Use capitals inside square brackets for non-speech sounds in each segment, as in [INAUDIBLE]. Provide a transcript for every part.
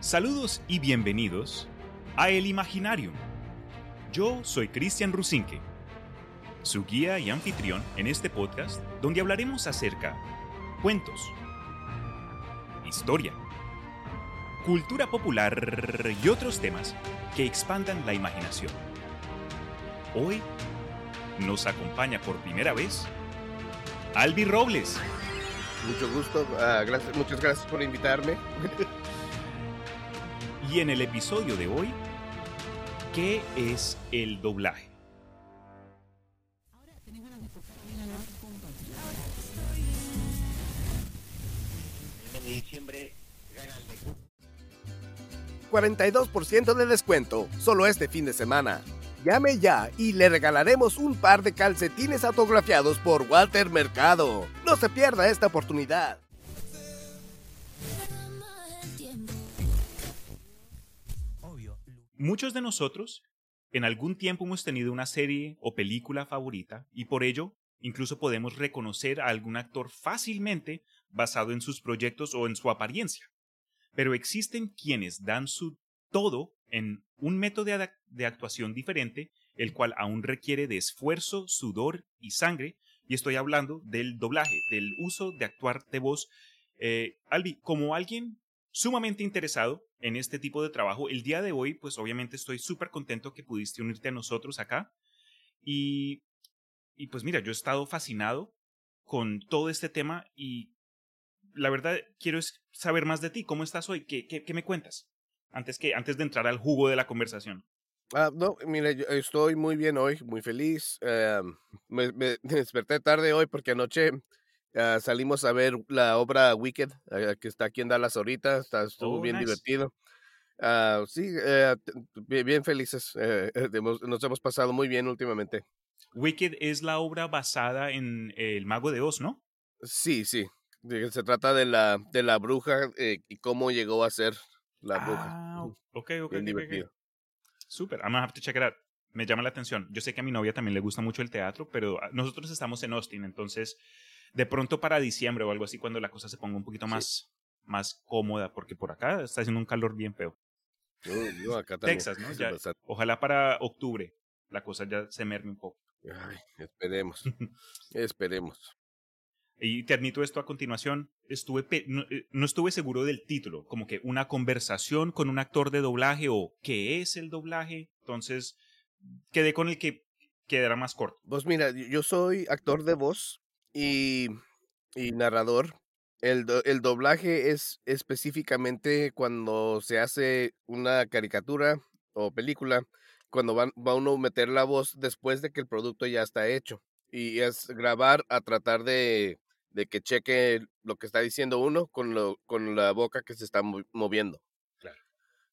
Saludos y bienvenidos a El Imaginarium. Yo soy Cristian Rusinque, su guía y anfitrión en este podcast donde hablaremos acerca cuentos, historia, cultura popular y otros temas que expandan la imaginación. Hoy nos acompaña por primera vez Albi Robles. Mucho gusto, ah, muchas gracias por invitarme. [LAUGHS] Y en el episodio de hoy, ¿qué es el doblaje? Ahora tenés ganas de escuchar bien a la punto. El mes de diciembre gana el Mecú. 42% de descuento, solo este fin de semana. Llame ya y le regalaremos un par de calcetines autografiados por Walter Mercado. No se pierda esta oportunidad. Muchos de nosotros en algún tiempo hemos tenido una serie o película favorita y por ello incluso podemos reconocer a algún actor fácilmente basado en sus proyectos o en su apariencia. Pero existen quienes dan su todo en un método de, actuación diferente, el cual aún requiere de esfuerzo, sudor y sangre, y estoy hablando del doblaje, del uso de actuar de voz. Eh, Albi, como alguien sumamente interesado en este tipo de trabajo, el día de hoy, pues obviamente estoy súper contento que pudiste unirte a nosotros acá. Y, pues mira, yo he estado fascinado con todo este tema y la verdad quiero saber más de ti. ¿Cómo estás hoy? ¿Qué, qué, qué me cuentas? Antes, que, antes de entrar al jugo de la conversación. Ah, no, mire, yo estoy muy bien hoy, muy feliz. eh, me, [LAUGHS] me desperté tarde hoy porque anoche ah, salimos a ver la obra Wicked, eh, que está aquí en Dallas ahorita. Está, estuvo Oh, bien nice. divertido. Ah, sí, eh, bien, bien felices. eh, eh, hemos- nos hemos pasado muy bien últimamente. Wicked es la obra basada en El Mago de Oz, ¿no? Sí, sí. Se trata de la, de la bruja eh, y cómo llegó a ser la bruja. Ah, ok, ok. bien ok, ok. divertido. Súper, I'm gonna have to check it out. Me llama la atención. Yo sé que a mi novia también le gusta mucho el teatro, pero nosotros estamos en Austin, entonces de pronto para diciembre o algo así, cuando la cosa se ponga un poquito Sí. más, más cómoda, porque por acá está haciendo un calor bien feo. Yo- yo acá también. Texas, ¿no? [LAUGHS] Ya-. Ojalá para octubre la cosa ya se merme un poco. Ay, esperemos. [LAUGHS] esperemos. Y te admito esto a continuación, estuve no, eh, no estuve seguro del título, como que una conversación con un actor de doblaje o qué es el doblaje, entonces quedé con el que quedará más corto. Pues mira, yo soy actor de voz y, y narrador. El, do- el doblaje es específicamente cuando se hace una caricatura o película, cuando van, va uno a meter la voz después de que el producto ya está hecho. Y es grabar a tratar de, de que cheque lo que está diciendo uno con, lo, con la boca que se está mo- moviendo. Claro.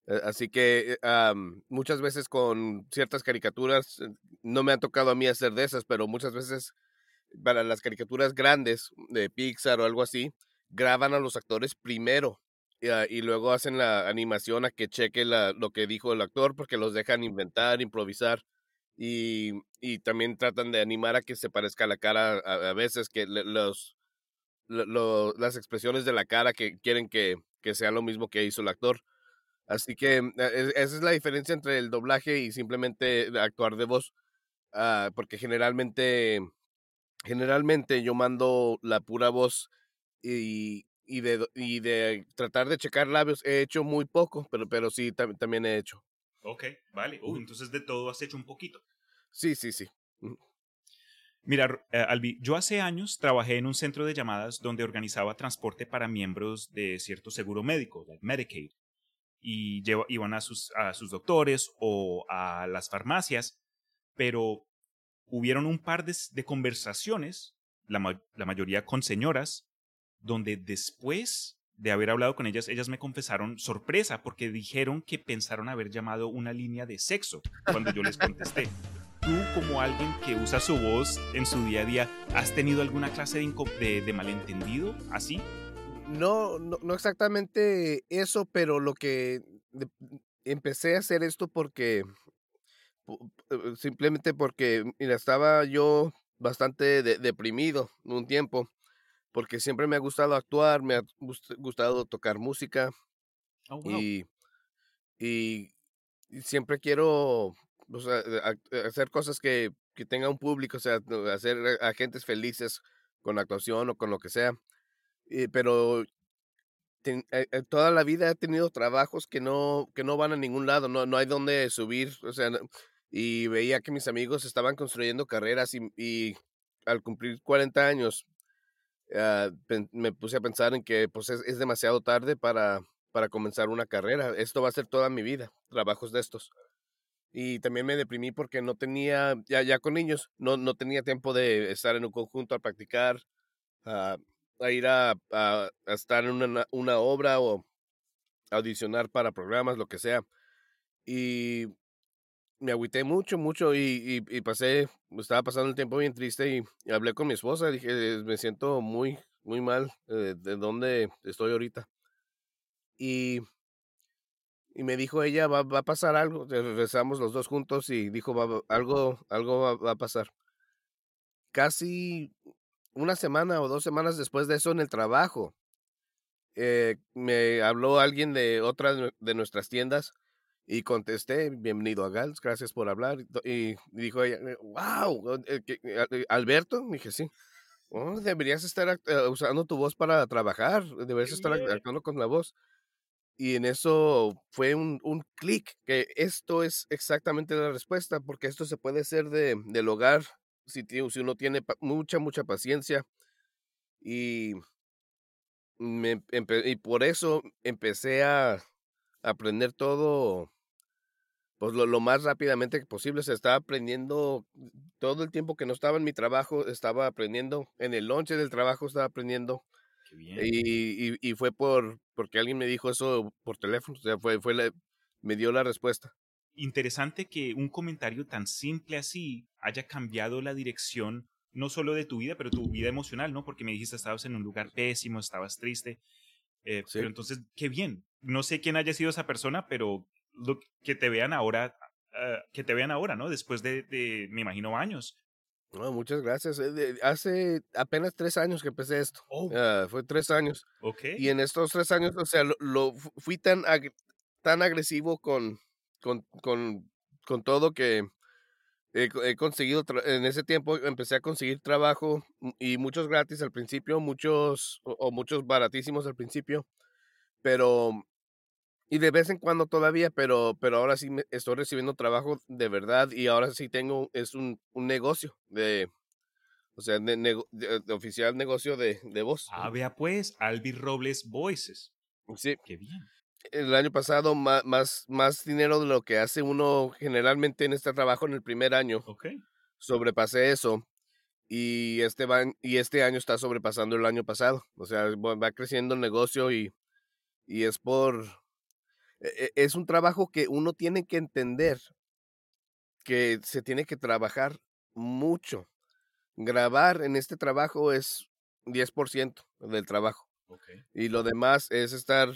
Eh, Así que eh, muchas veces con ciertas caricaturas, eh, no me han tocado a mí hacer de esas, pero muchas veces para las caricaturas grandes de Pixar o algo así, graban a los actores primero y, ah, y luego hacen la animación a que cheque la, lo que dijo el actor porque los dejan inventar, improvisar y, y también tratan de animar a que se parezca la cara a, a veces, que los, lo- lo- las expresiones de la cara que quieren que, que sea lo mismo que hizo el actor. Así que mm, e- esa es la diferencia entre el doblaje y simplemente actuar de voz. ah, porque generalmente, generalmente yo mando la pura voz y, y, de, y de tratar de checar labios he hecho muy poco, pero, pero sí tam- también he hecho. Ok, vale. Uh, entonces de todo has hecho un poquito. Sí, sí, sí. Mira, eh, Albi, yo hace años trabajé en un centro de llamadas donde organizaba transporte para miembros de cierto seguro médico, like Medicaid, y lleva- iban a sus, a sus doctores o a las farmacias, pero hubieron un par de, conversaciones, la, ma- la mayoría con señoras, donde después de haber hablado con ellas, ellas me confesaron sorpresa porque dijeron que pensaron haber llamado una línea de sexo cuando yo les contesté. [LAUGHS] Tú, como alguien que usa su voz en su día a día, ¿has tenido alguna clase de, inco- de, de malentendido así? No, no, no exactamente eso, pero lo que empecé a hacer esto porque simplemente porque mira, estaba yo bastante de- deprimido un tiempo, porque siempre me ha gustado actuar, me ha gust- gustado tocar música Oh, wow. y y, y siempre quiero o sea, a- a- hacer cosas que, que tenga un público, o sea, hacer a gentes felices con actuación o con lo que sea. Pero ten- eh, eh, toda la vida he tenido trabajos que no, que no van a ningún lado, no, no hay donde subir, o sea, y veía que mis amigos estaban construyendo carreras y, al cumplir 40 años ah, me puse a pensar en que pues es, es demasiado tarde para, para comenzar una carrera. Esto va a ser toda mi vida, trabajos de estos. Y también me deprimí porque no tenía, ya, ya con niños, no, no tenía tiempo de estar en un conjunto a practicar, a, a ir a, a- a estar en una, una obra o audicionar para programas, lo que sea. Y me agüité mucho, mucho y, y, pasé, estaba pasando el tiempo bien triste y, hablé con mi esposa, dije, me siento muy, muy mal eh, de dónde estoy ahorita. Y, y me dijo ella, va, va a pasar algo, regresamos los dos juntos y dijo, va, algo, algo va, a pasar. Casi una semana o dos semanas después de eso en el trabajo, eh, me habló alguien de otra de nuestras tiendas y contesté, bienvenido a Gals, gracias por hablar. Y, y dijo ella, wow, Alberto, dije, sí. "Oh, deberías estar eh, usando tu voz para trabajar, deberías estar actuando con la voz. Y en eso fue un, un clic, que esto es exactamente la respuesta, porque esto se puede hacer de, del hogar si, si uno tiene mucha, mucha paciencia. Y, me y por eso empecé a aprender todo pues lo, lo más rápidamente posible. Se estaba aprendiendo todo el tiempo que no estaba en mi trabajo, estaba aprendiendo. En el lonche del trabajo estaba aprendiendo. Qué bien. Y, y, y fue por porque alguien me dijo eso por teléfono. O sea, fue, fue la- me dio la respuesta. Interesante que un comentario tan simple así haya cambiado la dirección no solo de tu vida, pero tu vida emocional, ¿no? Porque me dijiste estabas en un lugar pésimo, estabas triste. eh, Sí. Pero entonces, qué bien. No sé quién haya sido esa persona, pero lo, que te vean ahora, ah, que te vean ahora, ¿no? Después de, de, me imagino, años. No, muchas gracias. Eh, Hace apenas tres años que empecé esto. Oh, Ah, fue tres años. ok. Y en estos tres años, o sea, lo, lo fu- fui tan, ag- tan agresivo con, con, con, con todo que he, he conseguido, en ese tiempo empecé a conseguir trabajo y muchos gratis al principio, muchos o, o muchos baratísimos al principio, pero, y de vez en cuando todavía, pero, pero ahora sí me estoy recibiendo trabajo de verdad y ahora sí tengo, es un, un negocio de, o sea, de, nego- de- de oficial negocio de, de voz. Ah, vea pues, Albi Robles Voices. Sí, Qué bien. el año pasado más, más, más dinero de lo que hace uno generalmente en este trabajo en el primer año. Ok. Sobrepasé eso y este, va, y este año está sobrepasando el año pasado. O sea, va va creciendo el negocio y, y es por... e- Es un trabajo que uno tiene que entender que se tiene que trabajar mucho. Grabar en este trabajo es 10% del trabajo y lo demás es estar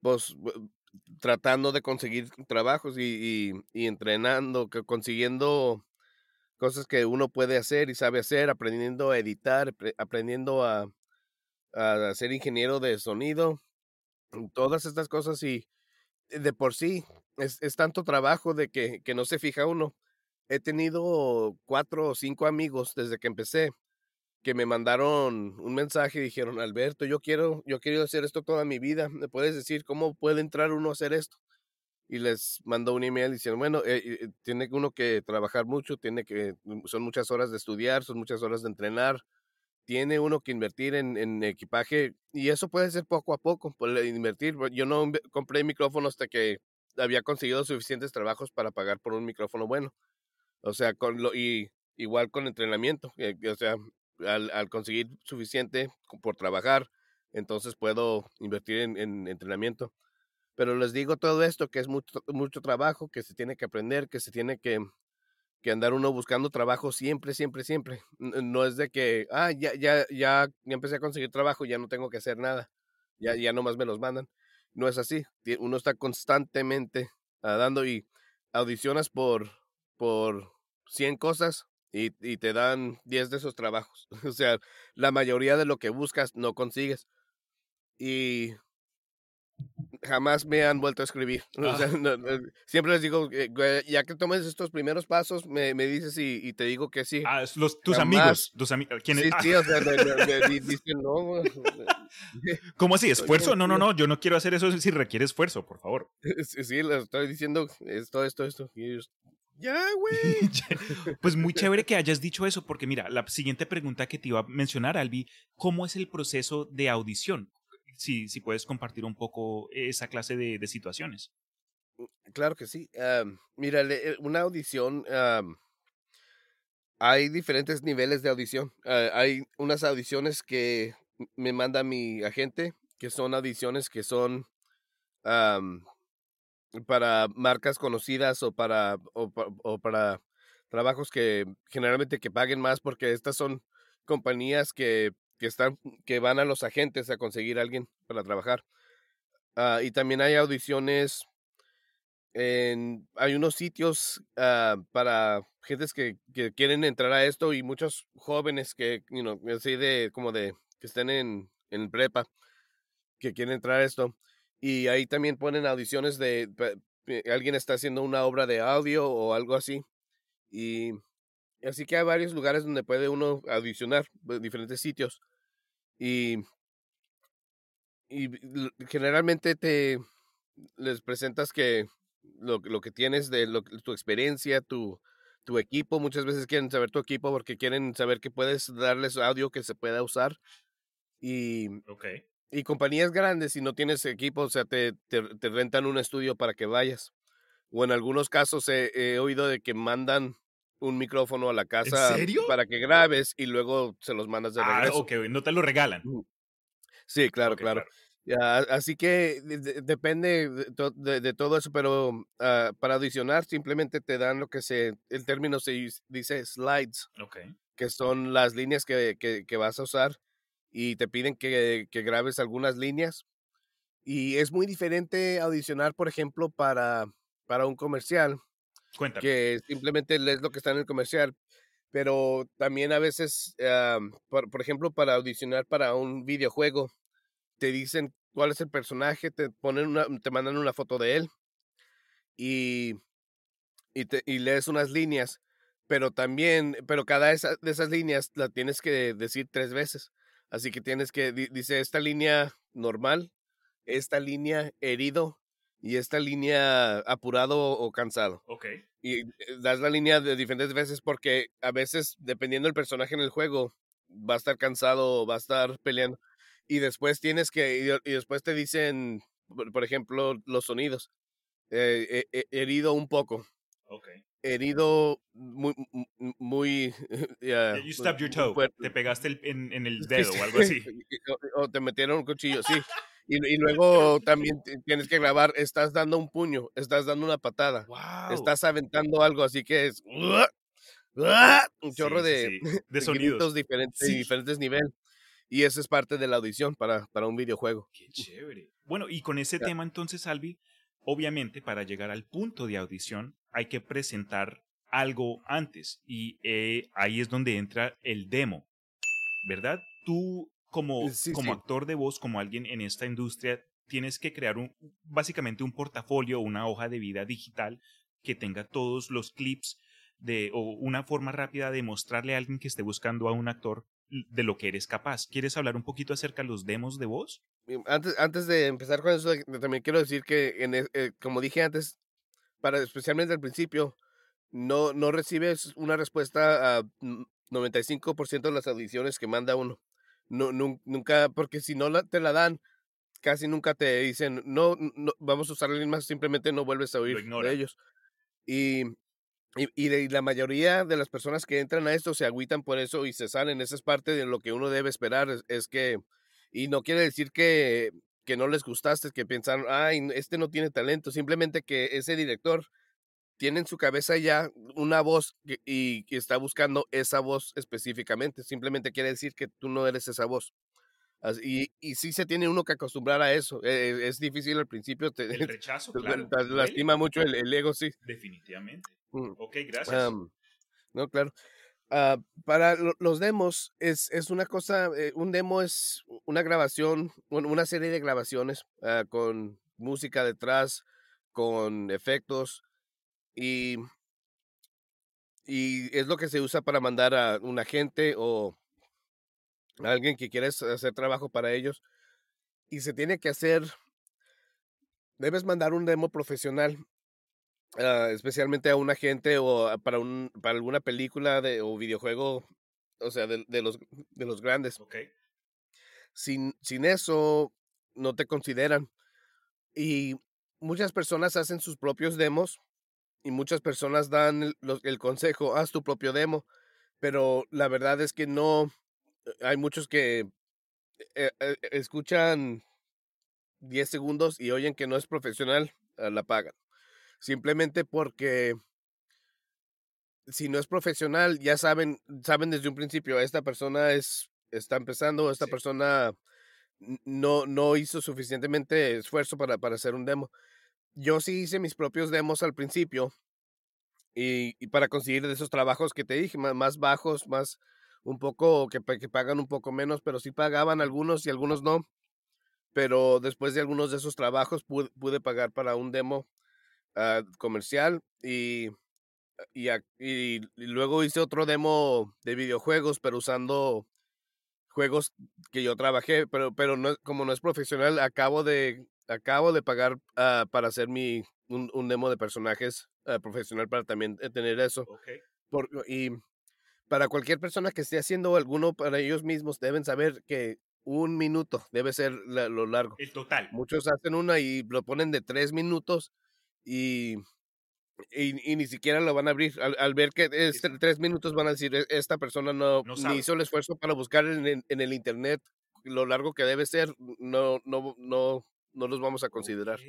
pues tratando de conseguir trabajos y, y- y entrenando, que- consiguiendo cosas que uno puede hacer y sabe hacer, aprendiendo a editar, apre- aprendiendo a, a ser ingeniero de sonido, todas estas cosas y de por sí es, es tanto trabajo de que, que no se fija uno. He tenido cuatro o cinco amigos desde que empecé que me mandaron un mensaje y dijeron, Alberto, yo quiero, yo quiero hacer esto toda mi vida. ¿Me puedes decir cómo puede entrar uno a hacer esto? Y les mandó un email diciendo, bueno, eh, eh, tiene uno que trabajar mucho, tiene que, son muchas horas de estudiar, son muchas horas de entrenar, tiene uno que invertir en, en equipaje y eso puede ser poco a poco, puede invertir. Yo no compré micrófono hasta que había conseguido suficientes trabajos para pagar por un micrófono bueno. O sea, con lo, y igual con entrenamiento, eh, o sea, al, al conseguir suficiente por trabajar, entonces puedo invertir en, en entrenamiento. Pero les digo todo esto, que es mucho, mucho trabajo, que se tiene que aprender, que se tiene que, que andar uno buscando trabajo siempre, siempre, siempre. No es de que, ah, ya, ya, ya, ya empecé a conseguir trabajo, ya no tengo que hacer nada, ya, ya nomás me los mandan. No es así, uno está constantemente ah, dando y audicionas por, por 100 cosas y, y te dan 10 de esos trabajos. [LAUGHS] O sea, la mayoría de lo que buscas no consigues. Y jamás me han vuelto a escribir. [LAUGHS] O sea, Ah. no, no, siempre les digo, eh, ya que tomes estos primeros pasos, me, me dices y, y te digo que sí. Ah, los, tus Jamás. amigos. Tus ami- ¿quiénes? sí, Ah, sí, o sea, me- me- me di- dicen no. [LAUGHS] ¿Cómo así? ¿Esfuerzo? No, no, no. Yo no quiero hacer eso si requiere esfuerzo, por favor. [LAUGHS] Sí, sí, les estoy diciendo esto, esto, esto. Y ellos, ya, güey. Pues muy chévere que hayas dicho eso, porque mira, la siguiente pregunta que te iba a mencionar, Albi, ¿cómo es el proceso de audición? Si, si puedes compartir un poco esa clase de, de situaciones. Claro que sí. mira, eh, una audición, hay diferentes niveles de audición. Ah, hay unas audiciones que me manda mi agente, que son audiciones que son para marcas conocidas o para, o, pa- o para trabajos que generalmente que paguen más porque estas son compañías que, que están que van a los agentes a conseguir a alguien para trabajar. Ah, y también hay audiciones en, hay unos sitios ah, para gentes que, que quieren entrar a esto y muchos jóvenes que, you know, así de, como de, que estén en, en prepa, que quieren entrar a esto. Y ahí también ponen audiciones de, pe- alguien está haciendo una obra de audio o algo así. Y así que hay varios lugares donde puede uno audicionar, pues, diferentes sitios. Y, y generalmente te les presentas que lo, lo que tienes de lo, tu experiencia, tu, tu equipo. Muchas veces quieren saber tu equipo porque quieren saber que puedes darles audio que se pueda usar. Y, y compañías grandes, si no tienes equipo, o sea, te, te, te rentan un estudio para que vayas. O en algunos casos he, he oído de que mandan un micrófono a la casa para que grabes y luego se los mandas de Ah, regreso. ok, no te lo regalan. Sí, claro, claro. Ya, así que de- de- depende de, to- de- de todo eso, pero ah, para audicionar simplemente te dan lo que se, el término se dice slides, que son las líneas que, que- que vas a usar y te piden que, que grabes algunas líneas. Y es muy diferente audicionar, por ejemplo, para, para un comercial, Cuéntame. que simplemente lees lo que está en el comercial, pero también a veces, por, por ejemplo, para audicionar para un videojuego, te dicen cuál es el personaje, te ponen una, te mandan una foto de él y, y, te, y lees unas líneas, pero también, pero cada esa, de esas líneas la tienes que decir tres veces. Así que tienes que, di- dice esta línea normal, esta línea herido y esta línea apurado o cansado Ok. y eh, das la línea de diferentes veces porque a veces, dependiendo del personaje en el juego, va a estar cansado o va a estar peleando. Y después tienes que, y, después te dicen, por, ejemplo, los sonidos. eh, eh, herido un poco. Ok. Herido muy, mu- mu- muy... [LAUGHS] ya, You stubbed your toe. Te pegaste el- en, en el dedo o algo [LAUGHS] así. O, o te metieron un cuchillo, sí. Y, y luego también ti- tienes que grabar, estás dando un puño, estás dando una patada Wow. estás aventando algo, así que es un chorro sí, de, sí. de De sonidos. diferentes, Sí. diferentes niveles. Y eso es parte de la audición para, para un videojuego. Qué chévere. Bueno, y con ese tema entonces, Albi, obviamente para llegar al punto de audición hay que presentar algo antes y eh, ahí es donde entra el demo, ¿verdad? Tú como, Sí, como sí. actor de voz, como alguien en esta industria, tienes que crear un, básicamente un portafolio, una hoja de vida digital que tenga todos los clips de, o una forma rápida de mostrarle a alguien que esté buscando a un actor de lo que eres capaz. ¿Quieres hablar un poquito acerca de los demos de voz? Antes, antes de empezar con eso, también quiero decir que, en, e- eh, como dije antes, para especialmente al principio, no, no recibes una respuesta a mm, 95% de las audiciones que manda uno. No, nun- nunca, porque si no la, te la dan, casi nunca te dicen, no, no vamos a usar alguien más, simplemente no vuelves a oír de ellos. Y, y, y de- y la mayoría de las personas que entran a esto se agüitan por eso y se salen. Esa es parte de lo que uno debe esperar, es, es que, y no quiere decir que, que no les gustaste, que pensaron, ay, este no tiene talento, simplemente que ese director tiene en su cabeza ya una voz que- y, que está buscando esa voz específicamente. Simplemente quiere decir que tú no eres esa voz. Así- y, y sí se tiene uno que acostumbrar a eso. Eh, es difícil al principio, te, El [LAUGHS] rechazo, te- claro. te lastima mucho el, el ego, sí. Definitivamente. Mm. Ok, gracias. Am, no, claro. Ah, para lo- los demos, es, es una cosa, eh, un demo es una grabación, un- una serie de grabaciones ah, con, música detrás, con efectos y, y es lo que se usa para mandar a un agente o a alguien que quiere hacer trabajo para ellos y se tiene que hacer, debes mandar un demo profesional, ah, especialmente a un agente o para, un, para alguna película de, o videojuego, o sea, de, de los, de los grandes. Ok. Sin, sin eso, no te consideran. Y muchas personas hacen sus propios demos y muchas personas dan el, consejo, haz tu propio demo, pero la verdad es que no, hay muchos que eh, eh, escuchan 10 segundos y oyen que no es profesional, ah, la pagan. Simplemente porque si no es profesional, ya saben, saben desde un principio, esta persona es, está empezando, esta Sí. persona no, no hizo suficientemente esfuerzo para, para hacer un demo. Yo sí hice mis propios demos al principio y, para conseguir de esos trabajos que te dije, más, bajos, más un poco, que, que pagan un poco menos, pero sí pagaban algunos y algunos no. Pero después de algunos de esos trabajos pude, pagar para un demo ah, comercial y, y, y- luego hice otro demo de videojuegos, pero usando juegos que yo trabajé, pero, pero no, como no es profesional, acabo de, acabo de pagar ah, para hacer mi, un, un demo de personajes ah, profesional para también eh, tener eso. Ok. Por- y para cualquier persona que esté haciendo alguno para ellos mismos, deben saber que un minuto debe ser la- lo largo. El total. Muchos hacen una y lo ponen de tres minutos y, y, y ni siquiera lo van a abrir. Al, al ver que es Exacto. tres minutos van a decir, "E- esta persona no, No ni sabe". hizo el esfuerzo para buscar en, el- en el internet lo largo que debe ser, no, no, no, no los vamos a considerar.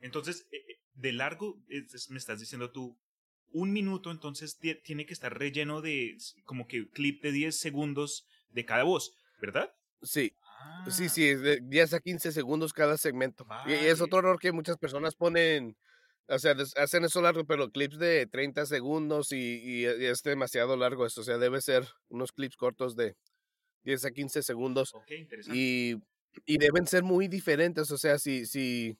Entonces, eh, eh, de largo, me estás diciendo tú, un minuto entonces ti- tiene que estar relleno de como que clip de 10 segundos de cada voz, ¿verdad? Sí, Ah, sí, sí, es de 10 a 15 segundos cada segmento. Y, y es otro error que muchas personas ponen, o sea, hacen eso largo, pero clips de 30 segundos y, y es demasiado largo eso, o sea, debe ser unos clips cortos de 10 a 15 segundos Ok, interesante. y, y deben ser muy diferentes, o sea, si, si,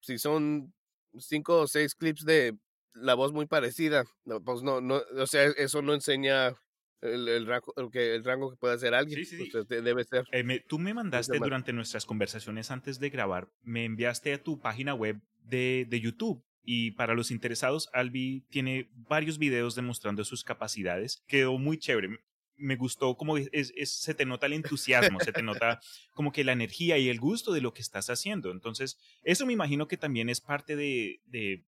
si son 5 o 6 clips de la voz muy parecida, pues no, no, o sea, eso no enseña el, el rango, el que, el rango que puede hacer alguien, Sí, sí, de- debe ser. Eh, me- tú me mandaste durante nuestras conversaciones antes de grabar, me enviaste a tu página web de, de YouTube. Y para los interesados, Albi tiene varios videos demostrando sus capacidades. Quedó muy chévere. Me gustó como se te nota el entusiasmo, se te nota como que la energía y el gusto de lo que estás haciendo. Entonces, eso me imagino que también es parte de, de,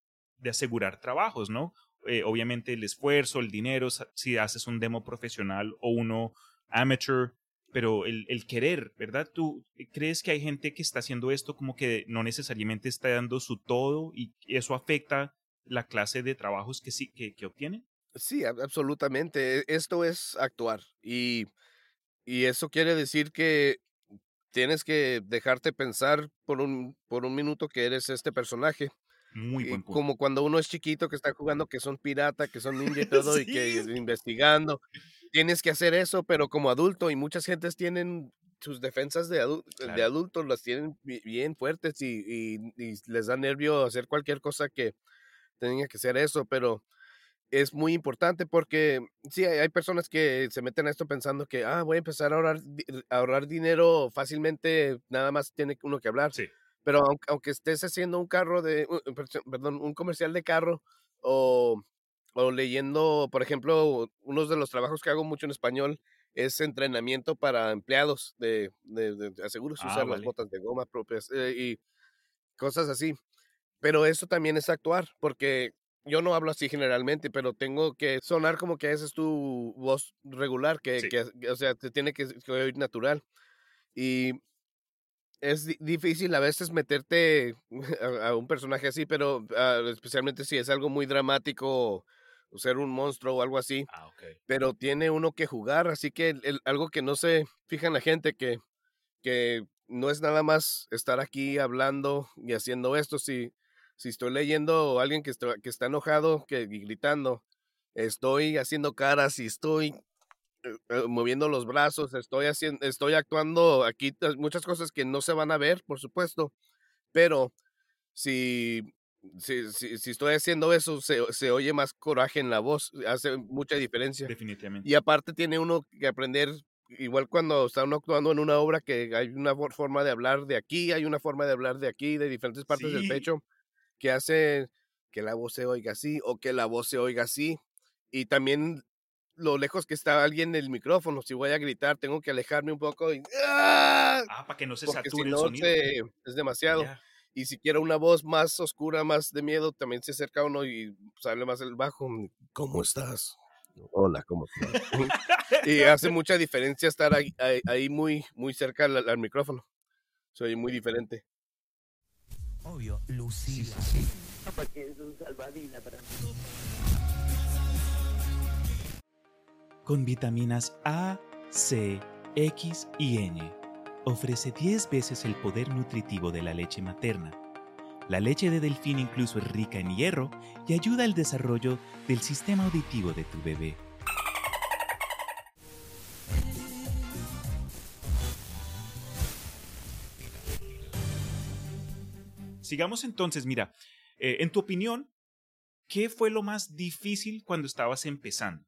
asegurar trabajos, ¿no? Eh, obviamente el esfuerzo, el dinero, si haces un demo profesional o uno amateur, pero el, el querer, ¿verdad? ¿Tú crees que hay gente que está haciendo esto como que no necesariamente está dando su todo y eso afecta la clase de trabajos que sí que, que obtienen? Sí, ab- absolutamente. e- Esto es actuar y, y eso quiere decir que tienes que dejarte pensar por un, por un minuto que eres este personaje. Muy Y buen punto. como cuando uno es chiquito que está jugando que son pirata, que son ninja y [LAUGHS] todo y que Sí. investigando. Tienes que hacer eso, pero como adulto y muchas gentes tienen sus defensas de, adu- de Claro. adultos, las tienen bi- bien fuertes y, y- y les da nervio hacer cualquier cosa que tenga que ser eso, pero es muy importante porque sí, hay, personas que se meten a esto pensando que, ah, voy a empezar a ahorrar, a ahorrar dinero fácilmente, nada más tiene uno que hablar. Sí. Pero aunque, aunque estés haciendo un carro de, un- perso- perdón, un comercial de carro o, o leyendo, por ejemplo, uno de los trabajos que hago mucho en español es entrenamiento para empleados de, de, de aseguros, Ah, usar las botas de goma propias eh, y cosas así. Pero eso también es actuar, porque yo no hablo así generalmente, pero tengo que sonar como que esa es tu voz regular, que, Sí. que- o sea, te tiene que, que oír natural. Y es di- difícil a veces meterte [LAUGHS] a, a un personaje así, pero ah, especialmente si es algo muy dramático o ser un monstruo o algo así, Ah, pero tiene uno que jugar, así que el- el- algo que no se fijan la gente, que, que no es nada más estar aquí hablando y haciendo esto, si, si estoy leyendo a alguien que está, que está enojado que, y gritando, estoy haciendo caras y estoy eh, eh, moviendo los brazos, estoy haciendo, estoy actuando aquí, muchas cosas que no se van a ver, por supuesto, pero si, si, si, si estoy haciendo eso, se, se oye más coraje en la voz, hace mucha diferencia. Definitivamente. Y aparte tiene uno que aprender, igual cuando está uno actuando en una obra, que hay una for- forma de hablar de aquí, hay una forma de hablar de aquí, de diferentes partes del pecho, que hace que la voz se oiga así o que la voz se oiga así. Y también lo lejos que está alguien del micrófono, si voy a gritar, tengo que alejarme un poco y... ¡ah! Ah, para que no se Porque si sature el no, sonido. se- es demasiado. Ya. Y si quiero una voz más oscura, más de miedo, también se acerca uno y sale más el bajo. ¿Cómo estás? Hola, ¿cómo estás? [LAUGHS] [LAUGHS] y hace mucha diferencia estar ahí, ahí, ahí muy, muy cerca al, al micrófono. Soy muy diferente. Obvio, Lucila. Porque es un salvavidas para mí. Con vitaminas A, C, X y N. Ofrece 10 veces el poder nutritivo de la leche materna. La leche de delfín incluso es rica en hierro y ayuda al desarrollo del sistema auditivo de tu bebé. Sigamos entonces, mira, eh, en tu opinión, ¿qué fue lo más difícil cuando estabas empezando?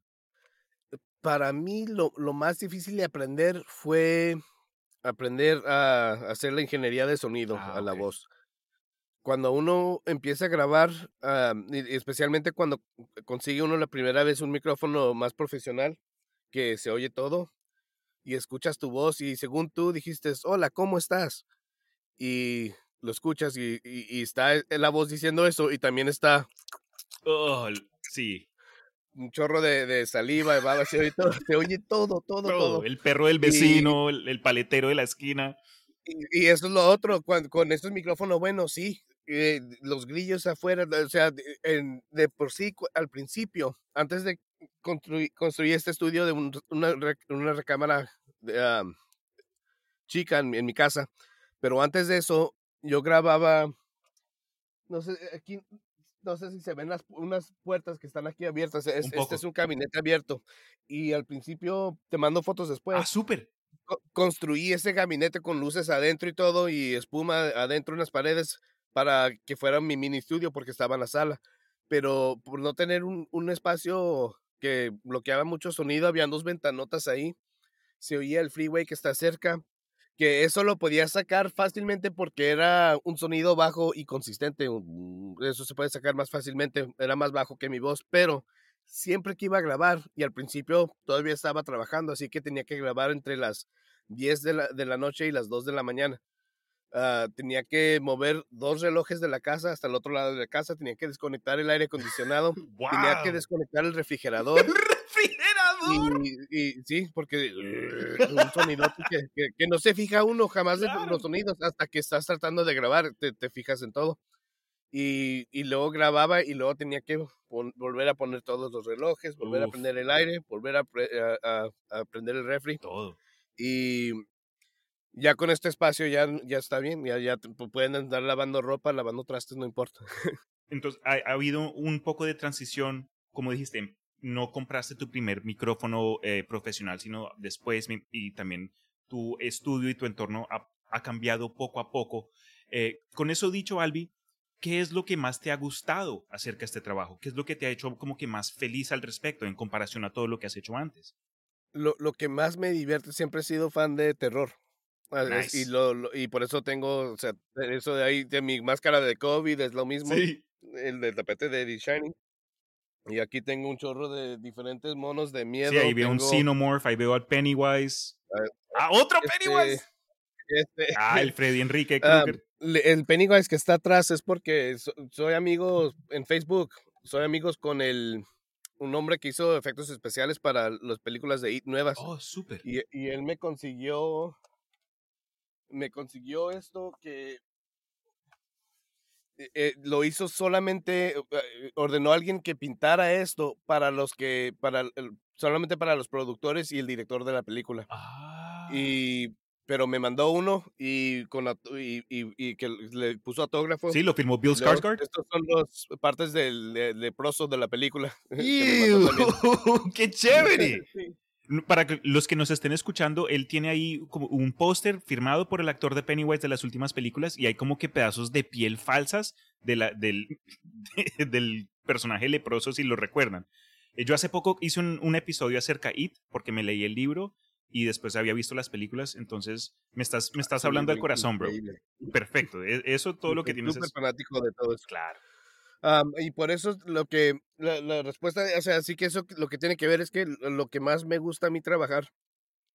Para mí lo, lo más difícil de aprender fue aprender a hacer la ingeniería de sonido Ah, a la voz. Cuando uno empieza a grabar, ah, especialmente cuando consigue uno la primera vez un micrófono más profesional, que se oye todo, y escuchas tu voz y según tú dijiste, hola, ¿cómo estás? Y lo escuchas y, y- y está eh, la voz diciendo eso y también está Oh, sí, un chorro de, de saliva, de baba, se oye todo, se oye todo, [LAUGHS] todo, todo. todo. El perro del vecino, el, el paletero de la esquina. Y, eso es lo otro, cuan- con, estos micrófonos buenos, sí, eh, los grillos afuera, o sea, de, en- de por sí, al principio, antes de construir, construir este estudio de un- una, una recámara de, chica en mi casa, pero antes de eso, yo grababa, no sé, aquí, no sé si se ven las unas puertas que están aquí abiertas, es- poco. este es un gabinete abierto, y al principio te mando fotos después ah, súper. co- construí ese gabinete con luces adentro y todo y espuma adentro en las paredes para que fuera mi mini estudio porque estaba en la sala. Pero por no tener un, un espacio que bloqueaba mucho sonido, había dos ventanotas ahí. Se oía el freeway que está cerca, que eso lo podía sacar fácilmente porque era un sonido bajo y consistente. Eso se puede sacar más fácilmente, era más bajo que mi voz, pero siempre que iba a grabar y al principio todavía estaba trabajando, así que tenía que grabar entre las 10 de la, de la noche y las 2 de la mañana. Ah, tenía que mover dos relojes de la casa hasta el otro lado de la casa, tenía que desconectar el aire acondicionado, tenía que desconectar el [LAUGHS] refrigerador. Y, y sí, porque un sonido que, que, que no se fija uno jamás Claro. los sonidos hasta que estás tratando de grabar, te, te fijas en todo. Y, y luego grababa y luego tenía que volver a poner todos los relojes, volver a Uf. prender el aire, volver a, pre- a- a- a prender el refri. Todo. Y ya con este espacio ya, ya está bien, ya, ya pueden andar lavando ropa, lavando trastes, no importa. [LAUGHS] Entonces, ha, ha habido un poco de transición, como dijiste, no compraste tu primer micrófono eh, profesional, sino después y también tu estudio y tu entorno ha, ha cambiado poco a poco. Eh, con eso dicho, Albi, ¿qué es lo que más te ha gustado acerca de este trabajo? ¿Qué es lo que te ha hecho como que más feliz al respecto en comparación a todo lo que has hecho antes? Lo, lo que más me divierte, siempre he sido fan de terror. Ah, Nice. Y, lo, lo- y por eso tengo, o sea, eso de ahí, de mi máscara de COVID es lo mismo. el del tapete de The Shining. Y aquí tengo un chorro de diferentes monos de miedo. Sí, ahí veo un Xenomorph, ahí veo al Pennywise. Ah, ¡Ah, otro este, Pennywise! este, Ah, el [LAUGHS] Freddy Enrique ah, el Pennywise que está atrás es porque so- soy amigo en Facebook, soy amigos con el un hombre que hizo efectos especiales para las películas de It nuevas. oh, súper. Y, y él me consiguió, me consiguió esto que eh, eh, lo hizo solamente, eh, ordenó a alguien que pintara esto para los que, para, el- solamente para los productores y el director de la película. Ah. Y, pero me mandó uno y con y, y, y que le puso autógrafo. Sí, lo firmó Bill Skarsgård. Estos son las partes del de- leproso de la película. [LAUGHS] [LAUGHS] ¡Qué chévere! [LAUGHS] Sí. Para que los que nos estén escuchando, él tiene ahí como un póster firmado por el actor de Pennywise de las últimas películas y hay como que pedazos de piel falsas de la, del, [LAUGHS] del personaje leproso, si lo recuerdan. Eh, Yo hace poco hice un, un episodio acerca de It, porque me leí el libro y después había visto las películas, entonces me estás, me estás Sí, hablando del muy corazón, bro. Perfecto, e- eso todo lo que tienes Súper fanático de todo eso. Claro. Am, y por eso es lo que, la, la respuesta, o sea, sí que eso lo que tiene que ver es que lo que más me gusta a mí trabajar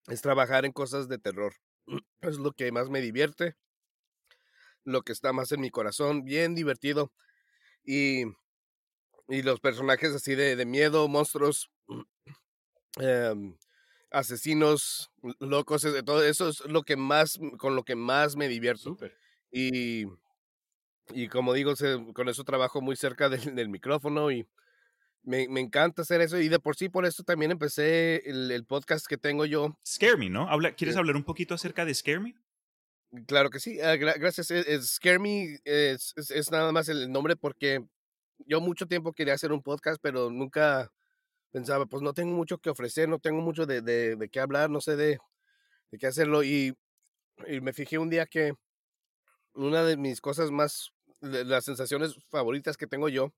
es trabajar en cosas de terror. [CLEARS THROAT] Es lo que más me divierte, lo que está más en mi corazón, bien divertido. Y, y los personajes así de, de miedo, monstruos, [CLEARS THROAT] em, asesinos, locos, todo eso es lo que más, con lo que más me divierto. Y, y como digo, se- con eso trabajo muy cerca del, del micrófono y me, me encanta hacer eso. Y de por sí, por eso también empecé el, el podcast que tengo yo. Scare Me, ¿no? Habla, ¿Quieres Sí. hablar un poquito acerca de Scare Me? Claro que sí, ah, gra- gracias. Es, es- Scare Me es, es- es nada más el nombre porque yo mucho tiempo quería hacer un podcast, pero nunca pensaba, pues no tengo mucho que ofrecer, no tengo mucho de, de, de qué hablar, no sé de, de qué hacerlo. Y, y me fijé un día que una de mis cosas más, de las sensaciones favoritas que tengo yo,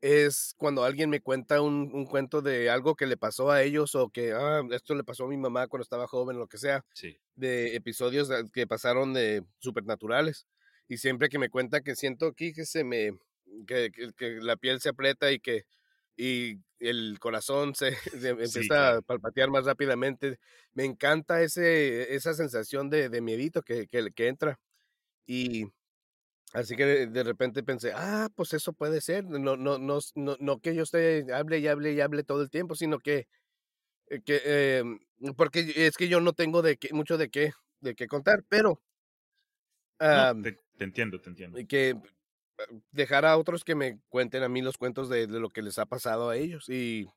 es cuando alguien me cuenta un, un cuento de algo que le pasó a ellos o que ah, esto le pasó a mi mamá cuando estaba joven, lo que sea Sí. de episodios que pasaron de supernaturales. Y siempre que me cuenta que siento aquí que se me, que, que- que la piel se aprieta y que y el corazón se, [LAUGHS] se empieza claro. a palpatear más rápidamente. Me encanta ese, esa sensación de, de miedito que, que, que entra. Y así que de, de repente pensé, ah, pues eso puede ser. No, no, no, no, no que yo esté, hable y hable y hable todo el tiempo, sino que eh, que eh, porque es que yo no tengo de qué, mucho de qué de qué contar, pero No, am, te, te entiendo, te entiendo. que eh, dejar a otros que me cuenten a mí los cuentos de, de lo que les ha pasado a ellos y,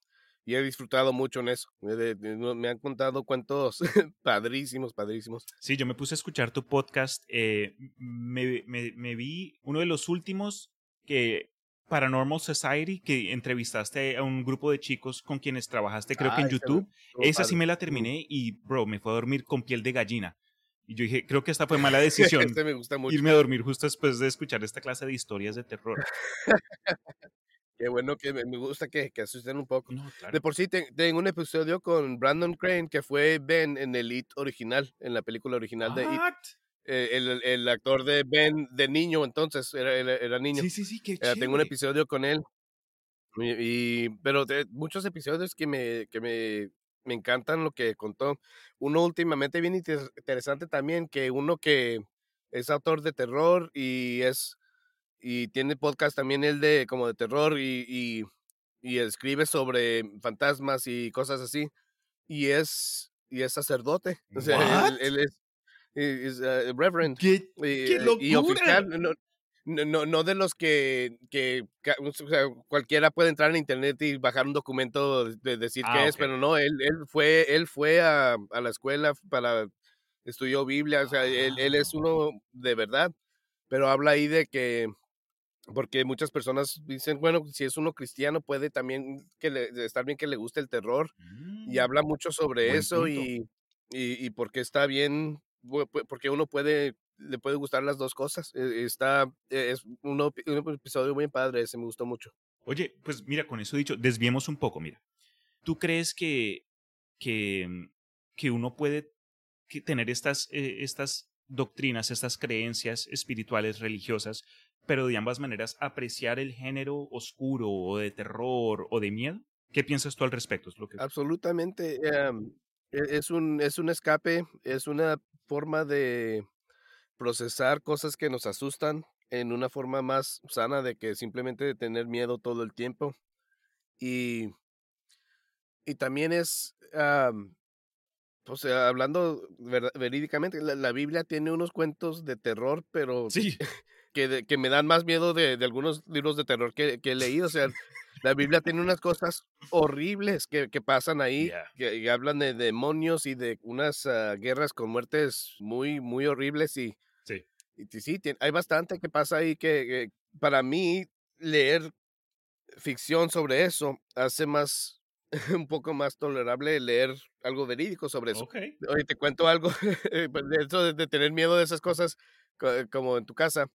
y he disfrutado mucho en eso. No- me han contado cuentos [LAUGHS] padrísimos, padrísimos. Sí, yo me puse a escuchar tu podcast. eh, me, me- me vi uno de los últimos que Paranormal Society, que entrevistaste a un grupo de chicos con quienes trabajaste, creo que Ah, en ese YouTube. Esa sí padre. me la terminé y, bro, me fue a dormir con piel de gallina. Y yo dije, creo que esta fue [LAUGHS] mala decisión. Este me gusta mucho. irme a dormir justo después de escuchar esta clase de historias de terror. [LAUGHS] Qué bueno que me, me gusta que, que asusten un poco. No, De por sí, te- tengo un episodio con Brandon Crane, que fue Ben en el It original, en la película original de It. Eh, el, el actor de Ben de niño, entonces era, era, era niño. Sí, sí, sí, qué Eh, tengo un episodio con él. Y, y- pero de muchos episodios que me, que me, me encantan lo que contó. Uno últimamente bien inter- interesante también, que uno que es autor de terror y es y tiene podcast también él de como de terror y, y, y escribe sobre fantasmas y cosas así. Y es y es sacerdote. [LAUGHS] O sea, él, él es, es, uh, reverend ¡Qué, y, qué eh, y locura! oficial, no, no, no, de los que, que o sea, cualquiera puede entrar en internet y bajar un documento de, de decir Ah, qué es, ok. pero no, él, él fue, él fue a, a la escuela para, estudió Biblia, o sea, él, él es Wow. uno de verdad, pero habla ahí de que, porque muchas personas dicen, bueno, si es uno cristiano puede también que le, estar bien que le guste el terror, y Mm, habla mucho sobre eso y, y, y porque está bien, porque uno puede, le puede gustar las dos cosas. Eh, Está, eh, es un, un episodio muy padre, ese me gustó mucho. Oye, pues mira, con eso dicho, desviemos un poco, mira. ¿Tú crees que, que, mm, que uno puede tener estas, eh, estas doctrinas, estas creencias espirituales, religiosas, pero de ambas maneras apreciar el género oscuro o de terror o de miedo? ¿Qué piensas tú al respecto? Es lo que... Absolutamente. em, e- es, un, es un escape, es una forma de procesar cosas que nos asustan en una forma más sana de que simplemente de tener miedo todo el tiempo. Y, y también es, am, pues hablando verídicamente, la, la Biblia tiene unos cuentos de terror, pero Sí, que, que me dan más miedo de, de algunos libros de terror que, que he leído. O sea, la Biblia tiene unas cosas horribles que, que pasan ahí, que, hablan de demonios y de unas ah, guerras con muertes muy, muy horribles. Y, sí. y sí, tien- hay bastante que pasa ahí que, que para mí leer ficción sobre eso hace más [LAUGHS] un poco más tolerable leer algo verídico sobre eso. Ok. Oye, te cuento algo, [LAUGHS] pues, de eso de, tener miedo de esas cosas, co- como en tu casa.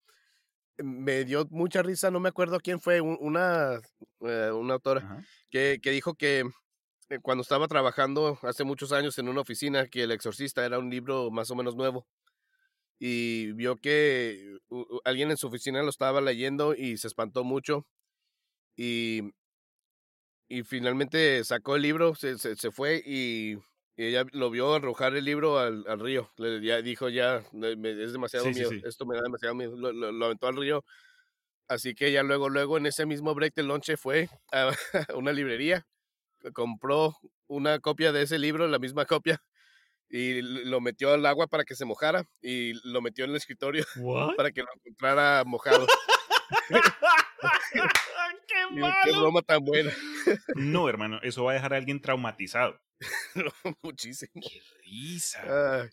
Me dio mucha risa, no me acuerdo quién fue, un- una, eh, una autora que, que dijo que eh, cuando estaba trabajando hace muchos años en una oficina, que El Exorcista era un libro más o menos nuevo. Y vio que alguien en su oficina lo estaba leyendo y se espantó mucho. Y, y finalmente sacó el libro, se, se, se fue y, y ella lo vio arrojar el libro al, al río. Le, ya dijo, ya, me- es demasiado Sí, miedo, sí. esto me da demasiado miedo. Lo, lo- lo aventó al río. Así que ya luego, luego en ese mismo break del lonche fue a [LAUGHS] una librería, compró una copia de ese libro, la misma copia, y lo metió al agua para que se mojara y lo metió en el escritorio What? [LAUGHS] para que lo encontrara mojado. [LAUGHS] ¡Qué Qué broma tan buena. [LAUGHS] No, hermano, eso va a dejar a alguien traumatizado. [LAUGHS] No, Muchísimo. ¡Qué risa! Ay,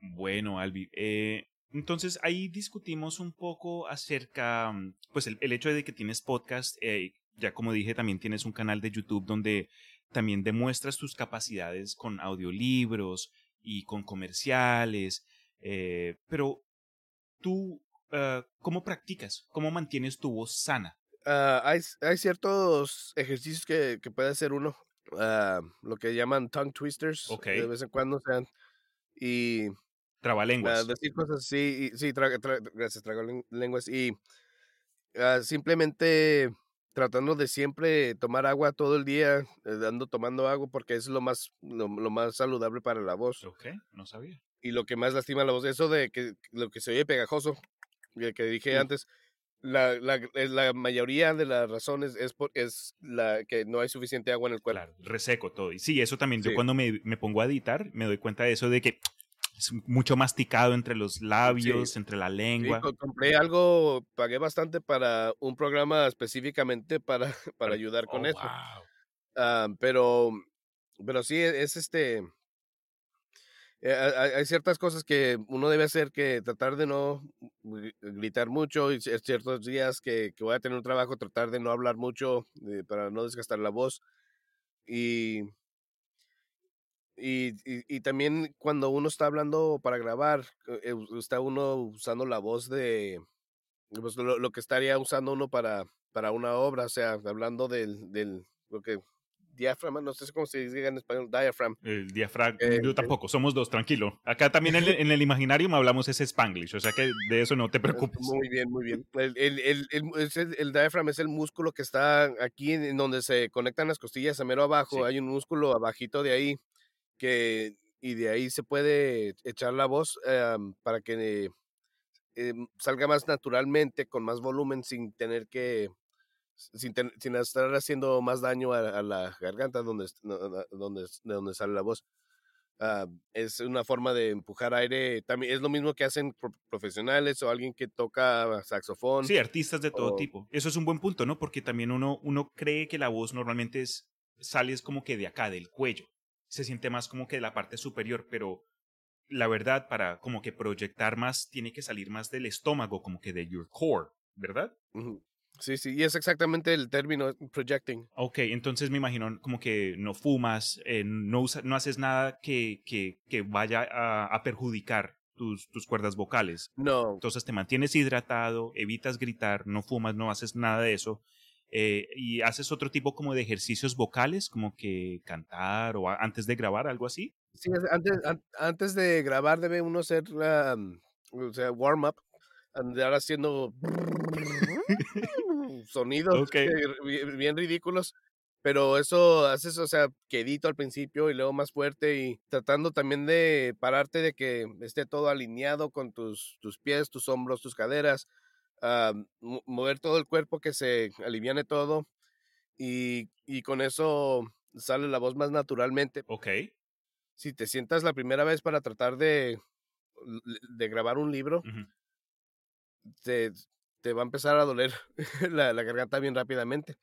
Bueno, Albi, eh, entonces ahí discutimos un poco acerca, mm, pues el, el hecho de que tienes podcast, eh, ya como dije, también tienes un canal de YouTube donde también demuestras tus capacidades con audiolibros y con comerciales, eh, pero tú, ah, ¿cómo practicas? ¿Cómo mantienes tu voz sana? Ah, hay, hay ciertos ejercicios que, que puede hacer uno, ah, lo que llaman tongue twisters, Ok. de vez en cuando sean, y ah, Trabalenguas. decir cosas así, y- sí, traga- tra- gracias, trago len- lenguas, y simplemente tratando de siempre tomar agua todo el día, eh, dando, tomando agua, porque es lo más, lo, lo más saludable para la voz. Ok, no sabía. y lo que más lastima la voz, eso de que lo que se oye pegajoso, que, que dije Mm. antes, la, la, es la mayoría de las razones es, por, es la que no hay suficiente agua en el cuerpo. Claro, reseco todo. Y sí, eso también, yo Sí. cuando me, me pongo a editar, me doy cuenta de eso de que es mucho masticado entre los labios, entre la Sí, lengua. co- compré algo, pagué bastante para un programa específicamente para, [LAUGHS] para ayudar con Oh, eso. wow. Ah, pero, pero sí, es este. Eh, hay, ciertas cosas que uno debe hacer que tratar de no gri- gritar mucho y cier- ciertos días que, que voy a tener un trabajo, tratar de no hablar mucho eh, para no desgastar la voz. Y, y, y, y también cuando uno está hablando para grabar, eh, eh, está uno usando la voz de pues, lo, lo que estaría usando uno para, para una obra, o sea, hablando del, del lo que diafragma, no sé cómo se dice en español, diaphragm. El diafragma, Eh, yo eh. tampoco, somos dos, tranquilo. Acá también en, el- en el imaginario me hablamos ese spanglish, o sea que de eso no te Es preocupes. Muy bien, muy bien. El, el, el, el, es el, diaphragm es el músculo que está aquí en donde se conectan las costillas a mero abajo. Sí. Hay un músculo abajito de ahí que y de ahí se puede echar la voz em, para que em, salga más naturalmente, con más volumen, sin tener que sin, ten- sin estar haciendo más daño a, a la garganta donde, donde, donde sale la voz. Ah, es una forma de empujar aire. También es lo mismo que hacen pro- profesionales o alguien que toca saxofón. Sí, artistas de todo o- tipo. Eso es un buen punto, ¿no? Porque también uno, uno cree que la voz normalmente es, sale es como que de acá, del cuello. Se siente más como que de la parte superior, pero la verdad, para como que proyectar más, tiene que salir más del estómago, como que de your core, ¿verdad? Ujú. Sí, sí, y es exactamente el término projecting. Ok, entonces me imagino como que no fumas, eh, no, usa- no haces nada que, que, que vaya a, a perjudicar tus, tus cuerdas vocales. No, Entonces te mantienes hidratado, evitas gritar, no fumas, no haces nada de eso. eh, y haces otro tipo como de ejercicios vocales, como que cantar o antes de grabar, algo así. sí, es- antes, an- antes de grabar debe uno hacer la, mm, o sea, warm up, andar haciendo [LAUGHS] sonidos Ok. que bien, ridículos, pero eso haces, o sea, quedito al principio y luego más fuerte y tratando también de pararte de que esté todo alineado con tus, tus pies, tus hombros, tus caderas, ah, mo- mover todo el cuerpo que se aliviane todo y, y con eso sale la voz más naturalmente. Ok. Si te sientas la primera vez para tratar de, de grabar un libro, ujú. te, te va a empezar a doler [LAUGHS] la, la garganta bien rápidamente.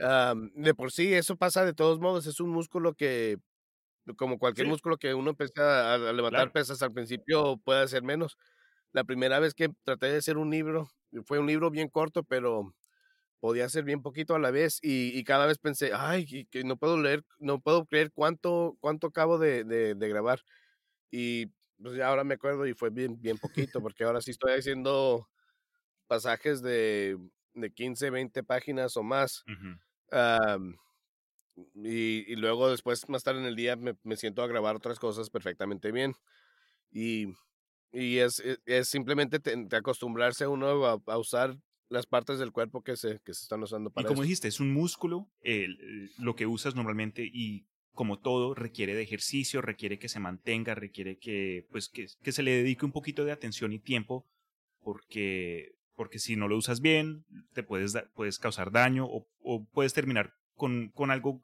Am, de por sí, eso pasa de todos modos, es un músculo que, como cualquier Sí. músculo que uno empieza a, a levantar Claro. pesas al principio, puede hacer menos. La primera vez que traté de hacer un libro, fue un libro bien corto, pero podía hacer bien poquito a la vez y, y cada vez pensé, ay, que, que no puedo leer, no puedo creer cuánto, cuánto acabo de, de, de grabar. Y pues ya ahora me acuerdo y fue bien, bien poquito, porque ahora sí estoy haciendo pasajes de, de 15, 20 páginas o más. Y, y luego después, más tarde en el día, me, me siento a grabar otras cosas perfectamente bien. Y, y es, es, es simplemente te- te acostumbrarse uno a, a usar las partes del cuerpo que se, que se están usando Y para como eso. dijiste, es un músculo, el- lo que usas normalmente y como todo requiere de ejercicio, requiere que se mantenga, requiere que, pues, que, que se le dedique un poquito de atención y tiempo porque, porque si no lo usas bien, te puedes, puedes causar daño o, o puedes terminar con, con algo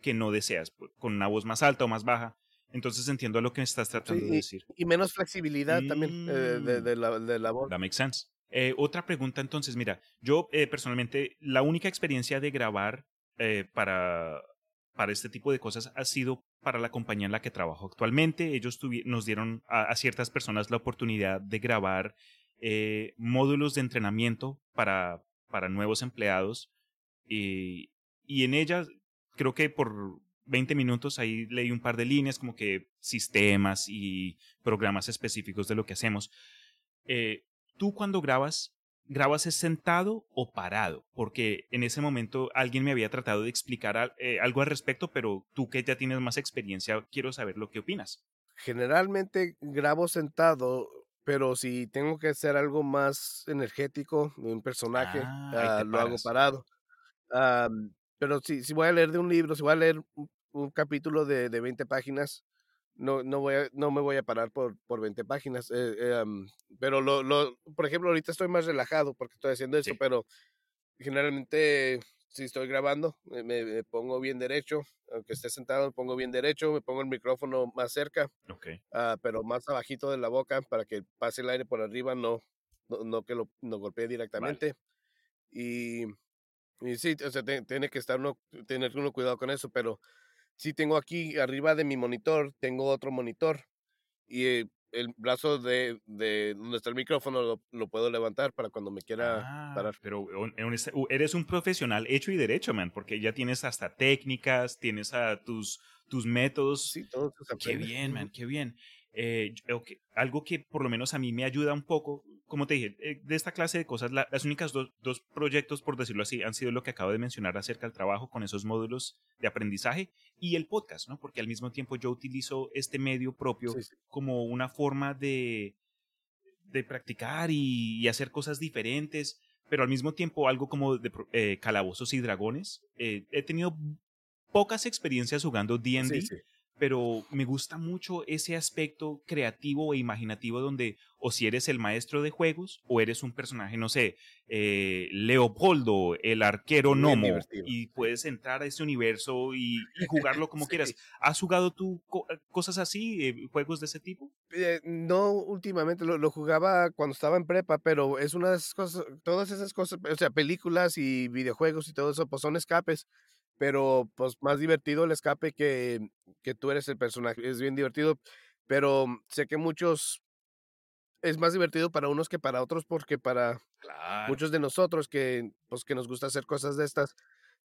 que no deseas, con una voz más alta o más baja. Entonces entiendo a lo que estás tratando Sí, de decir. Y menos flexibilidad también eh, de, Mm. de la, de la voz. That makes sense. Eh, otra pregunta entonces, mira, yo eh, personalmente la única experiencia de grabar eh, para, para este tipo de cosas ha sido para la compañía en la que trabajo actualmente. Ellos nos dieron a, a ciertas personas la oportunidad de grabar eh, módulos de entrenamiento para, para nuevos empleados y, y en ellas creo que por 20 minutos ahí leí un par de líneas como que sistemas y programas específicos de lo que hacemos. Eh, tú cuando grabas, ¿grabas sentado o parado? Porque en ese momento alguien me había tratado de explicar eh, algo al respecto, pero tú que ya tienes más experiencia, quiero saber lo que opinas. Generalmente grabo sentado, pero si tengo que hacer algo más energético un personaje, Ah, te lo hago parado. Am, pero si, si voy a leer de un libro, si voy a leer un, un capítulo de, de 20 páginas, no, no, voy a, no me voy a parar por, por 20 páginas. eh, eh, am, pero, lo, lo, por ejemplo, ahorita estoy más relajado porque estoy haciendo esto, Sí. pero generalmente si estoy grabando, me, me- pongo bien derecho, aunque esté sentado, me pongo bien derecho, me pongo el micrófono más cerca Ok. ah, pero más abajito de la boca para que pase el aire por arriba, no, no, no que lo no golpee directamente. Y, y sí, o sea, te- tiene que estar uno, tener uno cuidado con eso, pero sí tengo aquí arriba de mi monitor, tengo otro monitor y eh, el brazo de, de donde está el micrófono lo, lo puedo levantar para cuando me quiera Ah, parar. pero eres un profesional hecho y derecho, man, porque ya tienes hasta técnicas, tienes a tus, tus métodos. Sí, todo eso se Qué bien, man, qué bien. Eh, Algo que por lo menos a mí me ayuda un poco, como te dije, eh, de esta clase de cosas, la- las únicas dos, dos proyectos, por decirlo así, han sido lo que acabo de mencionar acerca del trabajo con esos módulos de aprendizaje y el podcast, ¿no? Porque al mismo tiempo yo utilizo este medio propio Sí, sí. como una forma de, de practicar y, y hacer cosas diferentes, pero al mismo tiempo algo como de eh, calabozos y dragones. Eh, he tenido pocas experiencias jugando D&D, sí. Pero me gusta mucho ese aspecto creativo e imaginativo donde o si eres el maestro de juegos o eres un personaje, no sé, eh, Leopoldo, el arquero Bien Nomo, divertido, y puedes entrar a ese universo y, y jugarlo como [LAUGHS] Sí. quieras. ¿Has jugado tú co- cosas así, eh, juegos de ese tipo? Eh, no últimamente, lo, lo jugaba cuando estaba en prepa, pero es una de esas cosas, todas esas cosas, o sea, películas y videojuegos y todo eso, pues son escapes, pero pues más divertido el escape que, que tú eres el personaje, es bien divertido, pero sé que muchos, es más divertido para unos que para otros, porque para Claro. muchos de nosotros que, pues, que nos gusta hacer cosas de estas,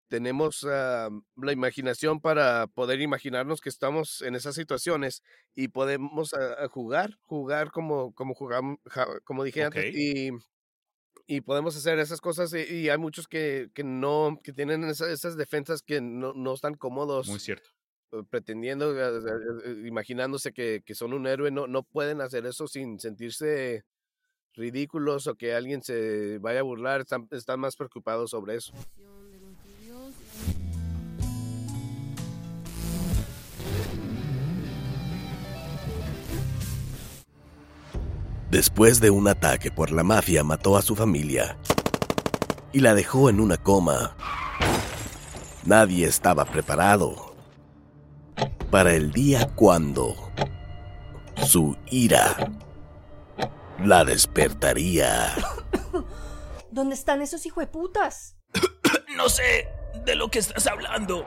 tenemos ah, la imaginación para poder imaginarnos que estamos en esas situaciones y podemos ah, jugar, jugar como, como jugamos, como dije antes, y, y podemos hacer esas cosas y, y hay muchos que, que no, que tienen esa- esas defensas que no, no están cómodos Muy cierto. eh, pretendiendo, eh, eh, eh, imaginándose que, que son un héroe, no, no pueden hacer eso sin sentirse ridículos o que alguien se vaya a burlar, están, están más preocupados sobre eso. Después de un ataque por la mafia mató a su familia y la dejó en una coma. Nadie estaba preparado para el día cuando su ira la despertaría. [COUGHS] ¿Dónde están esos hijueputas? [COUGHS] No sé de lo que estás hablando.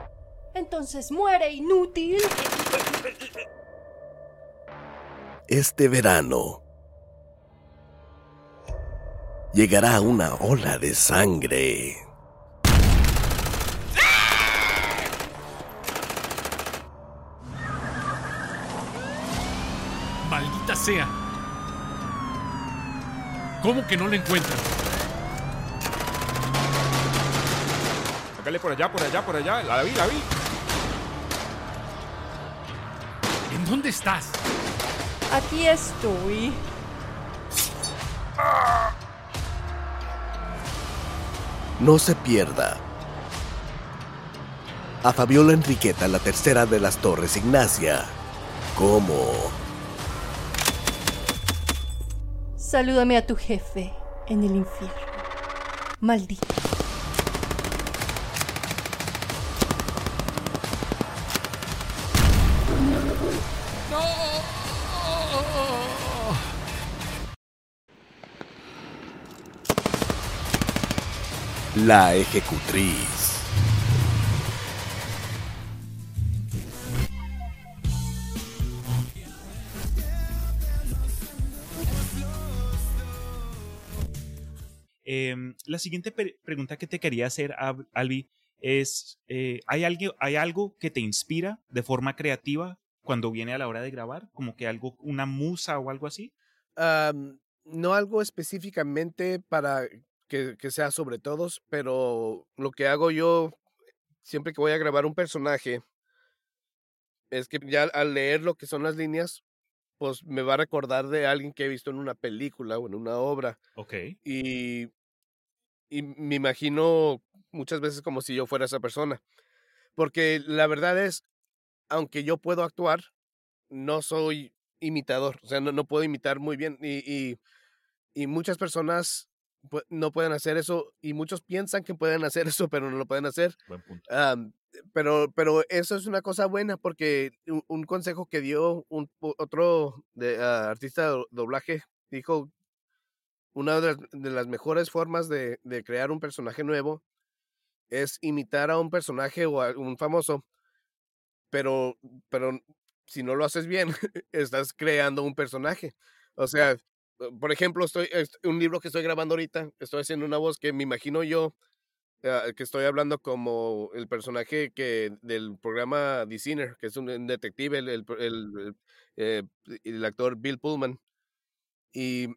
Entonces muere, inútil. [COUGHS] Este verano llegará una ola de sangre. ¡Maldita sea! ¿Cómo que no la encuentran? Sácale por allá, por allá, por allá. La vi, la vi. ¿En dónde estás? Aquí estoy. ¡Ah! No se pierda. A Fabiola Enriqueta, la tercera de las Torres Ignacia. ¿Cómo? Salúdame a tu jefe en el infierno. Maldito. La ejecutriz. Em, la siguiente pre- pregunta que te quería hacer, Albi, es, eh, ¿hay, algo, ¿hay algo que te inspira de forma creativa cuando viene a la hora de grabar? Como que algo, una musa o algo así. No algo específicamente para que, que sea sobre todos, pero lo que hago yo siempre que voy a grabar un personaje es que ya al leer lo que son las líneas, pues me va a recordar de alguien que he visto en una película o en una obra. Ok. Y, y me imagino muchas veces como si yo fuera esa persona. Porque la verdad es, aunque yo puedo actuar, no soy imitador. O sea, no, no puedo imitar muy bien. Y, y, y muchas personas no pueden hacer eso. Y muchos piensan que pueden hacer eso, pero no lo pueden hacer. Buen punto. Pero, pero eso es una cosa buena porque un, un consejo que dio un, otro de, ah, artista de do- doblaje dijo una de las, de las mejores formas de, de crear un personaje nuevo es imitar a un personaje o a un famoso, pero, pero si no lo haces bien, [LAUGHS] estás creando un personaje. O sea, por ejemplo, estoy es un libro que estoy grabando ahorita, estoy haciendo una voz que me imagino yo ah, que estoy hablando como el personaje que del programa The Sinner, que es un, detective, el, el, el, eh, el actor Bill Pullman. Y,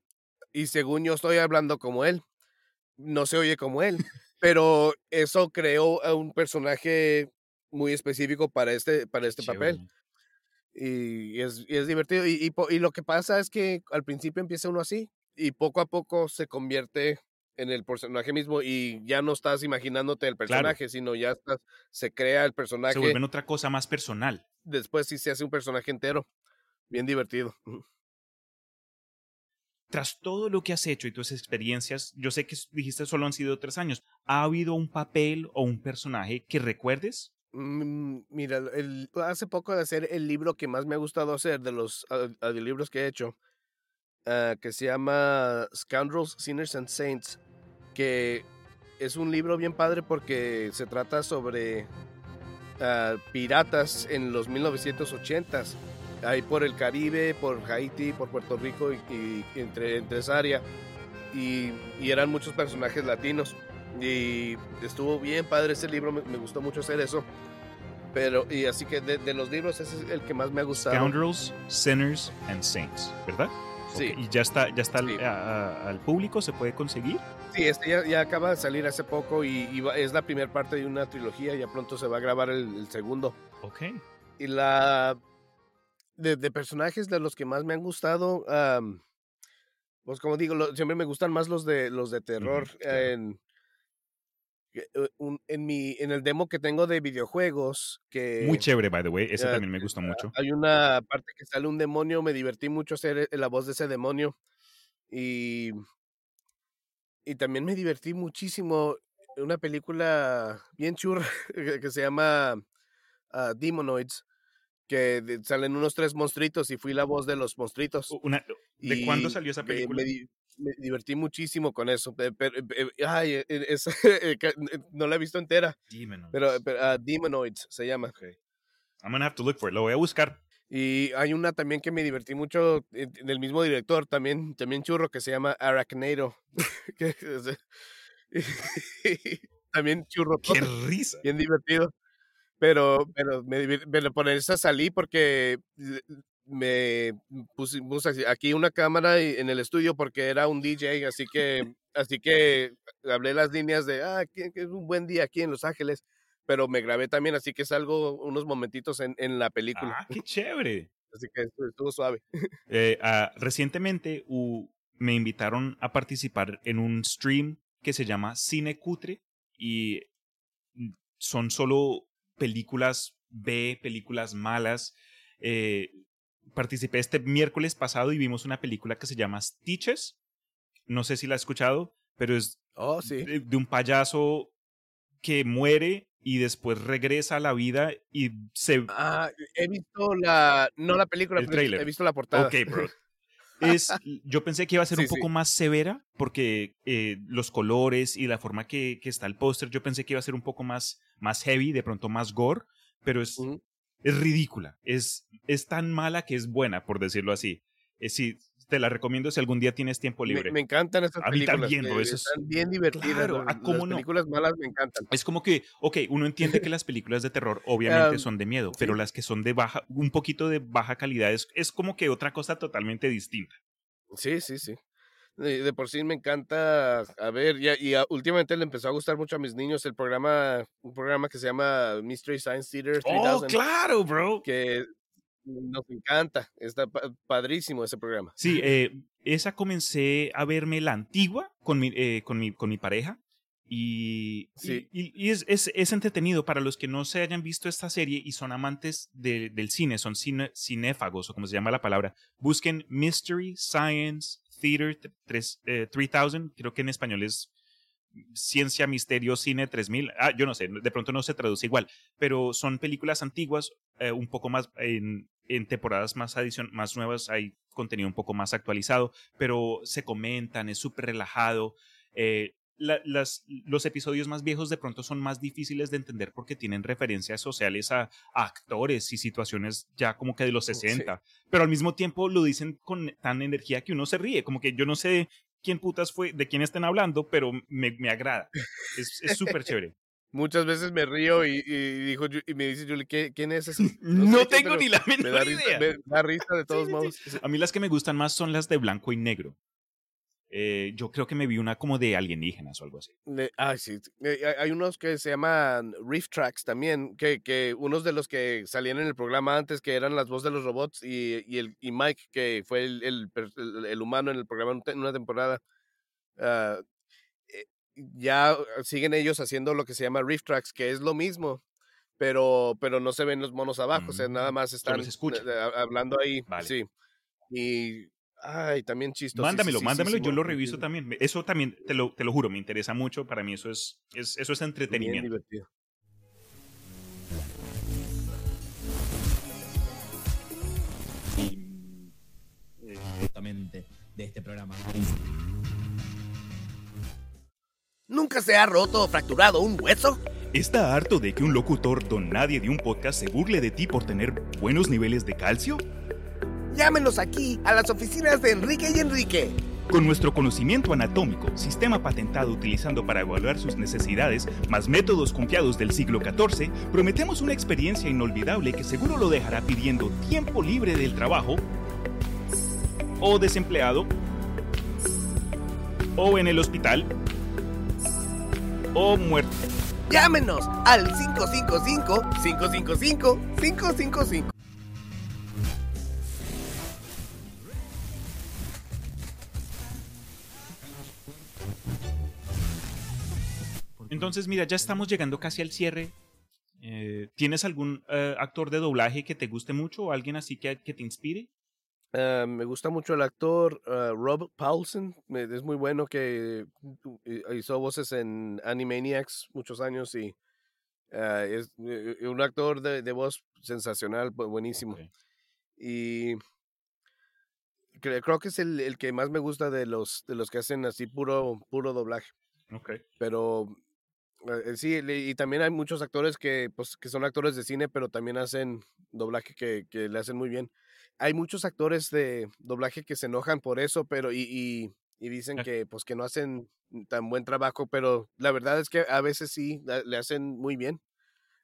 y según yo estoy hablando como él, no se oye como él, pero eso creó a un personaje muy específico para este, para este papel. Y es, y es divertido. Y, y, lo que pasa es que al principio empieza uno así y poco a poco se convierte en el personaje mismo y ya no estás imaginándote el personaje, sino ya estás, se crea el personaje. Se vuelven otra cosa más personal. Después sí se hace un personaje entero. Bien divertido. Tras todo lo que has hecho y tus experiencias, yo sé que dijiste solo han sido tres años. ¿Ha habido un papel o un personaje que recuerdes? Mm, Mira, hace poco de hacer el libro que más me ha gustado hacer de los audiolibros que he hecho, ah, que se llama Scoundrels, Sinners and Saints, que es un libro bien padre porque se trata sobre ah, piratas en los 1980s, ahí por el Caribe, por Haití, por Puerto Rico y, entre, entre esa área, y eran muchos personajes latinos. Y estuvo bien padre ese libro, me, me gustó mucho hacer eso. Pero, y así que de, de los libros ese es el que más me ha gustado. Scoundrels, Sinners and Saints, ¿verdad? Sí. Ok, Y ya está, ya está al- Sí. a- a- al público, se puede conseguir. Sí, este ya, ya acaba de salir hace poco y, y va- es la primera parte de una trilogía. Ya pronto se va a grabar el, el segundo. Ok. Y la. De, de personajes de los que más me han gustado. am, pues como digo, lo- siempre me gustan más los de los de terror. claro. en, que, eh, un- en, mi, en el demo que tengo de videojuegos. Que, Muy chévere, by the way. Ese también me gusta mucho. Hay una parte que sale un demonio, me divertí mucho hacer eh, la voz de ese demonio. Y, y también me divertí muchísimo en una película bien churra [LAUGHS] que que se llama ah, Demonoids, que salen unos tres monstruitos y fui la voz de los monstruitos. Una- ¿De cuándo salió esa película? Me, me divertí muchísimo con eso. pe- Pero, ay, eh, eh, es- [LAUGHS] no la he visto entera, Demonoids. pero, pero ah, Demonoids se llama. I'm gonna have to look for it. Lo voy a buscar. Y hay una también que me divertí mucho eh, del mismo director, también, también churro, que se llama [LAUGHS] es- [LAUGHS] también churro, ¡Qué risa! bien divertido. Pero, pero, me, pero por esa salí porque me así- aquí una cámara en el estudio porque era un DJ, así que, [LAUGHS] así que hablé las líneas de, ah, que, que es un buen día aquí en Los Ángeles, pero me grabé también, así que salgo unos momentitos en, en la película, Ah, qué [LAUGHS] chévere. así que estuvo, suave. [LAUGHS] Eh, ah, recientemente me invitaron a participar en un stream que se llama Cine Cutre y mm, son solo películas B, películas malas. Eh, participé este miércoles pasado y vimos una película que se llama Stitches. No sé si la has escuchado, pero es Oh, sí. de, de un payaso que muere y después regresa a la vida y se... Ah, he visto la, no la película, El pero tráiler. he visto la portada. Ok, bro. [LAUGHS] Es, yo pensé que iba a ser Sí, un sí. poco más severa porque eh, los colores y la forma que, que está el póster, yo pensé que iba a ser un poco más, más heavy, de pronto más gore, pero es. Es ridícula. Es, es tan mala que es buena, por decirlo así. Eh, sí, te la recomiendo si algún día tienes tiempo libre. me encantan estas A mí películas. también, eso es- están bien divertidas. Claro, las- ah, ¿cómo las no? películas malas me encantan. Es como que, ok, uno entiende que [LAUGHS] las películas de terror obviamente Um, son de miedo, pero las que son de baja, un poquito de baja calidad es, es como que otra cosa totalmente distinta. Sí, sí, sí. De, de por sí me encanta, a ver, y, a- y a- últimamente le empezó a gustar mucho a mis niños el programa, un programa que se llama Mystery Science Theater 3000, Oh, claro, bro. que nos encanta, está pa- padrísimo ese programa. Sí, eh, esa comencé a verme la antigua con mi, eh, con mi, con mi pareja. Y, Sí. y, y es, es, es entretenido para los que no se hayan visto esta serie y son amantes de- del cine, son cine, cinéfagos o como se llama la palabra. Busquen Mystery Science Theater 3, eh, 3000, creo que en español es Ciencia, Misterio, Cine 3000. Ah, yo no sé, de pronto no se traduce igual, pero son películas antiguas, eh, un poco más en, en temporadas más, adicion más nuevas hay contenido un poco más actualizado, pero se comentan, es súper relajado. eh, la- las, los episodios más viejos de pronto son más difíciles de entender porque tienen referencias sociales a, a actores y situaciones ya como que de los Sí. 60, pero al mismo tiempo lo dicen con tan energía que uno se ríe, como que yo no sé quién putas fue, de quién estén hablando, pero me, me agrada. Es súper chévere. [LAUGHS] Muchas veces me río y, y dijo, Yu- y me dice Julie, ¿qué- ¿quién es ese? [LAUGHS] No sé, tengo pero ni la me menor risa, idea. me da risa de todos sí, sí. modos. A mí las que me gustan más son las de blanco y negro. Eh, yo creo que me vi una como de alienígenas o algo así. Ay, sí. eh, hay- unos que se llaman Riff Tracks también, que, que unos de los que salían en el programa antes, que eran las voces de los robots, y, y, el, y Mike, que fue el, el, el- humano en el programa en una temporada, ah, eh, ya siguen ellos haciendo lo que se llama Riff Tracks, que es lo mismo, pero, pero no se ven los monos abajo, o sea, nada Mm, más están hablando ahí. Vale. Sí. Y, ay, también chistoso. mándamelo, mándamelo, yo lo reviso también. Eso también, te lo, te lo juro, me interesa mucho. Para mí eso es, es, eso es Bien entretenimiento. divertido. directamente de este programa. ¿Nunca se ha roto o fracturado un hueso? ¿Está harto de que un locutor don nadie de un podcast se burle de ti por tener buenos niveles de calcio? Llámenos aquí a las oficinas de Enrique y Enrique. Con nuestro conocimiento anatómico, sistema patentado utilizando para evaluar sus necesidades, más métodos confiados del siglo XIV, prometemos una experiencia inolvidable que seguro lo dejará pidiendo tiempo libre del trabajo, o desempleado, o en el hospital, o muerto. Llámenos al 555-555-555. Entonces, mira, ya estamos llegando casi al cierre. Eh, ¿Tienes algún eh, actor de doblaje que te guste mucho o alguien así que, que te inspire? Ah, me gusta mucho el actor Rob Paulsen. Es muy bueno que hizo voces en Animaniacs muchos años y ah, es eh, eh, un actor de, de voz sensacional, bu- buenísimo. Y cre- creo que es el, el que más me gusta de los de los que hacen así puro puro doblaje. Ok. Pero eh, sí, le- y también hay muchos actores que, pues, que son actores de cine, pero también hacen doblaje que, que le hacen muy bien. Hay muchos actores de doblaje que se enojan por eso, pero y, y, y dicen Ah. que pues que no hacen tan buen trabajo, pero la verdad es que a veces sí le hacen muy bien.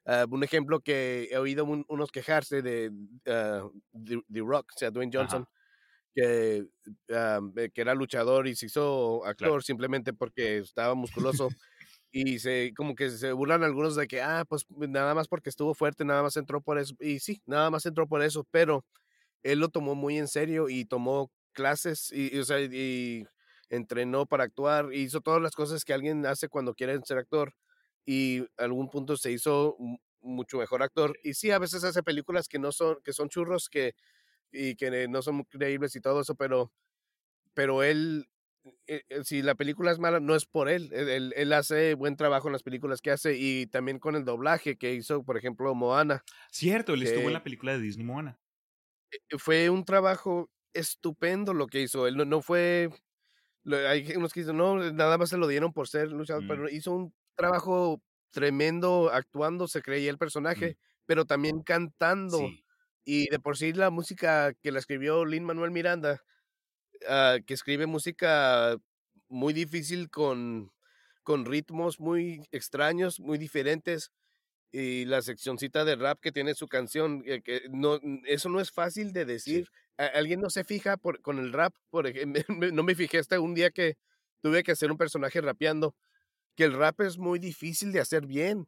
Ah, un ejemplo que he oído un- unos quejarse de ah, The, The Rock, o sea, Dwayne Ajá. Johnson, que, eh, que era luchador y se hizo actor simplemente porque estaba musculoso. Y se como que se burlan algunos de que, ah, pues nada más porque estuvo fuerte, nada más entró por eso. Y sí, nada más entró por eso, pero él lo tomó muy en serio y tomó clases y, y, o sea, y entrenó para actuar, hizo todas las cosas que alguien hace cuando quiere ser actor y a algún punto se hizo mu- mucho mejor actor. Y sí, a veces hace películas que no son, que son churros, que, y que no son muy creíbles y todo eso, pero, pero él, si la película es mala, no es por él. Él, él- él hace buen trabajo en las películas que hace y también con el doblaje que hizo, por ejemplo, Moana. Cierto, él estuvo en la película de Disney Moana. Fue un trabajo estupendo lo que hizo. Él no, no fue. hay unos que dicen, no, nada más se lo dieron por ser luchador, Mm. pero hizo un trabajo tremendo actuando, se creía el personaje, pero también cantando. Sí. Y de por sí la música que la escribió Lin Manuel Miranda, ah, que escribe música muy difícil con, con ritmos muy extraños, muy diferentes. Y la seccioncita de rap que tiene su canción, eh, que no, eso no es fácil de decir. A- Alguien no se fija por, con el rap. Por ejemplo, [LAUGHS] no me fijé hasta un día que tuve que hacer un personaje rapeando, que el rap es muy difícil de hacer bien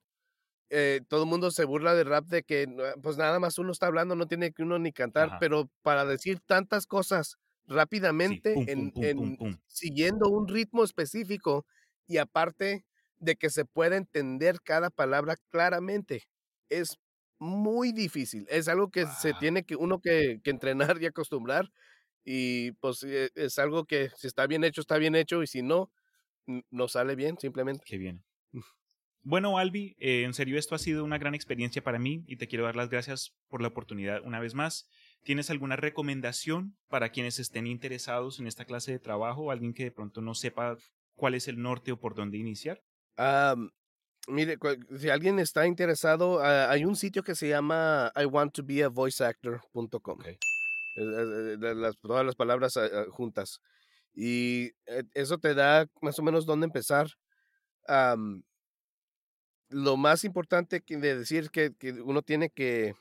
eh, todo el mundo se burla de rap de que pues nada más uno está hablando, no tiene que uno ni cantar, Ajá. pero para decir tantas cosas rápidamente pum, en, pum, pum, en- pum, pum. siguiendo un ritmo específico y aparte de que se pueda entender cada palabra claramente, es muy difícil. Es algo que se Wow. tiene que uno que, que entrenar y acostumbrar y pues eh, es algo que si está bien hecho, está bien hecho y si no, no sale bien simplemente. Qué bien. Bueno, Albi, eh, en serio esto ha sido una gran experiencia para mí y te quiero dar las gracias por la oportunidad una vez más. ¿Tienes alguna recomendación para quienes estén interesados en esta clase de trabajo? ¿Alguien que de pronto no sepa cuál es el norte o por dónde iniciar? Am, mire, si alguien está interesado, ah, hay un sitio que se llama I want to be a voiceactor.com. Ok. Eh, eh, eh, las- todas las palabras ah, ah, juntas. Y eso te da más o menos dónde empezar. Am, lo más importante de decir que, que uno tiene que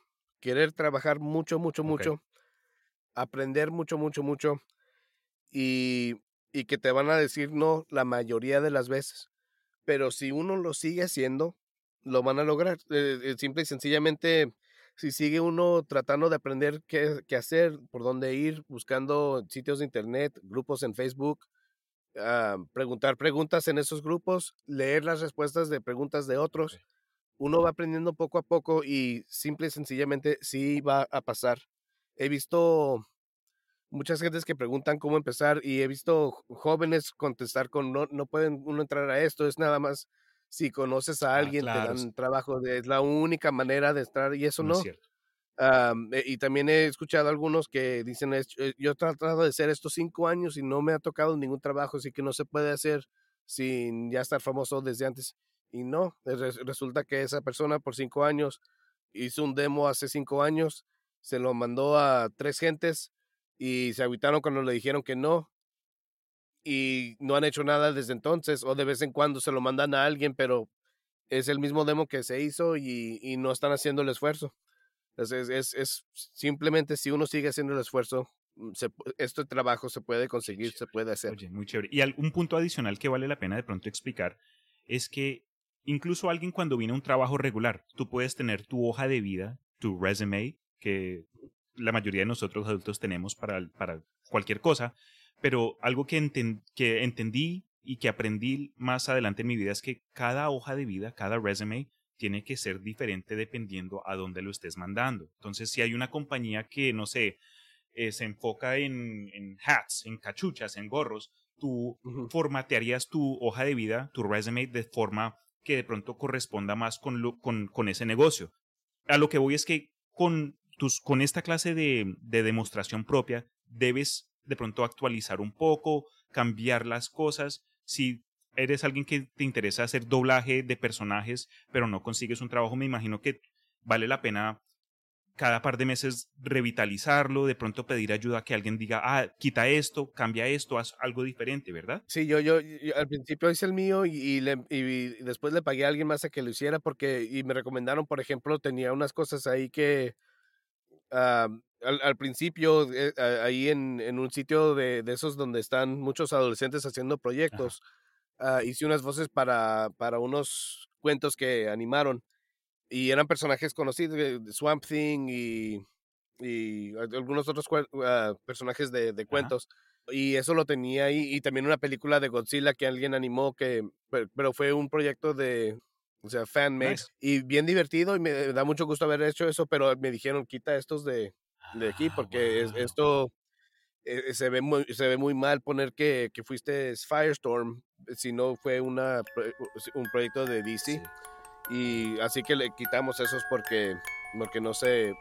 querer trabajar mucho, mucho, mucho, aprender mucho, mucho, mucho, y, y que te van a decir no la mayoría de las veces. Pero si uno lo sigue haciendo, lo van a lograr. Eh, eh, simple y sencillamente, si sigue uno tratando de aprender qué, qué hacer, por dónde ir, buscando sitios de internet, grupos en Facebook, ah, preguntar preguntas en esos grupos, leer las respuestas de preguntas de otros, uno va aprendiendo poco a poco y simple y sencillamente sí va a pasar. He visto muchas gentes que preguntan cómo empezar y he visto jóvenes contestar con no, no pueden uno entrar a esto, es nada más si conoces a Ah, alguien, claro, te dan trabajo, es la única manera de estar y eso No es eh, y también he escuchado algunos que dicen, "Es- eh, yo he tratado de hacer estos cinco años y no me ha tocado ningún trabajo, así que no se puede hacer sin ya estar famoso desde antes. Y no, eh, res- resulta que esa persona por cinco años hizo un demo hace cinco años, se lo mandó a tres gentes y se agüitaron cuando le dijeron que no. Y no han hecho nada desde entonces, o de vez en cuando se lo mandan a alguien, pero es el mismo demo que se hizo y, y no están haciendo el esfuerzo. Entonces, es, es simplemente si uno sigue haciendo el esfuerzo, mm, se este trabajo se puede conseguir, se puede hacer. Oye, muy chévere. Y al- un punto adicional que vale la pena de pronto explicar es que incluso alguien cuando viene a un trabajo regular, tú puedes tener tu hoja de vida, tu resume, que la mayoría de nosotros adultos tenemos para, para cualquier cosa, pero algo que, enten- que entendí y que aprendí más adelante en mi vida es que cada hoja de vida, cada resume, tiene que ser diferente dependiendo a dónde lo estés mandando. Entonces, si hay una compañía que, no sé, eh, se enfoca en, en hats, en cachuchas, en gorros, tú Ujú. formatearías tu hoja de vida, tu resume, de forma que de pronto corresponda más con, lo- con, con ese negocio. A lo que voy es que con, tus, con esta clase de, de demostración propia debes de pronto actualizar un poco, cambiar las cosas. Si eres alguien que te interesa hacer doblaje de personajes, pero no consigues un trabajo, me imagino que vale la pena cada par de meses revitalizarlo, de pronto pedir ayuda a que alguien diga, ah, quita esto, cambia esto, haz algo diferente, ¿verdad? Sí, yo, yo, yo al principio hice el mío y, y le- y después le pagué a alguien más a que lo hiciera porque, y me recomendaron, por ejemplo, tenía unas cosas ahí que ah, al, al principio, eh, ahí en, en un sitio de, de esos donde están muchos adolescentes haciendo proyectos, ah, hice unas voces para, para unos cuentos que animaron y eran personajes conocidos, eh, Swamp Thing y, y algunos otros ah, personajes de, de cuentos. Y eso lo tenía ahí. Y también una película de Godzilla que alguien animó, que, pe- pero fue un proyecto de, o sea, fan-made. Nice. Y bien divertido y me da mucho gusto haber hecho eso, pero me dijeron, quita estos de, de aquí Ah, porque es- esto eh, se, ve muy, se ve muy mal poner que, que fuiste Firestorm si no fue una, un proyecto de DC. Sí. Y así que le quitamos esos porque, porque no se, eh,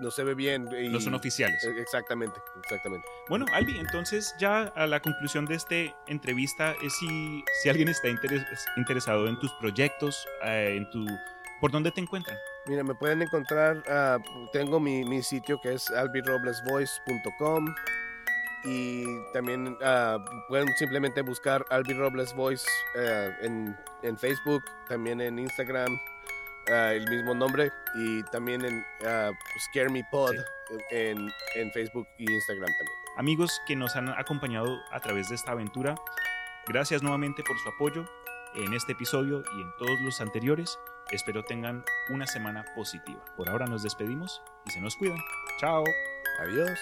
no se ve bien. Y, No son oficiales. eh, Exactamente, exactamente. Bueno, Albi, entonces ya a la conclusión de esta entrevista es si, si alguien está interes- interesado en tus proyectos, eh, en tu... ¿Por dónde te encuentran? Mira, me pueden encontrar, ah, tengo mi, mi sitio que es albiroblesvoice.com y también ah, pueden simplemente buscar Albi Robles Voice ah, en, en Facebook, también en Instagram, ah, el mismo nombre y también en ah, Scare Me Pod en, en Facebook y Instagram también. Amigos que nos han acompañado a través de esta aventura, gracias nuevamente por su apoyo en este episodio y en todos los anteriores. Espero tengan una semana positiva. Por ahora nos despedimos y se nos cuidan. Chao. Adiós.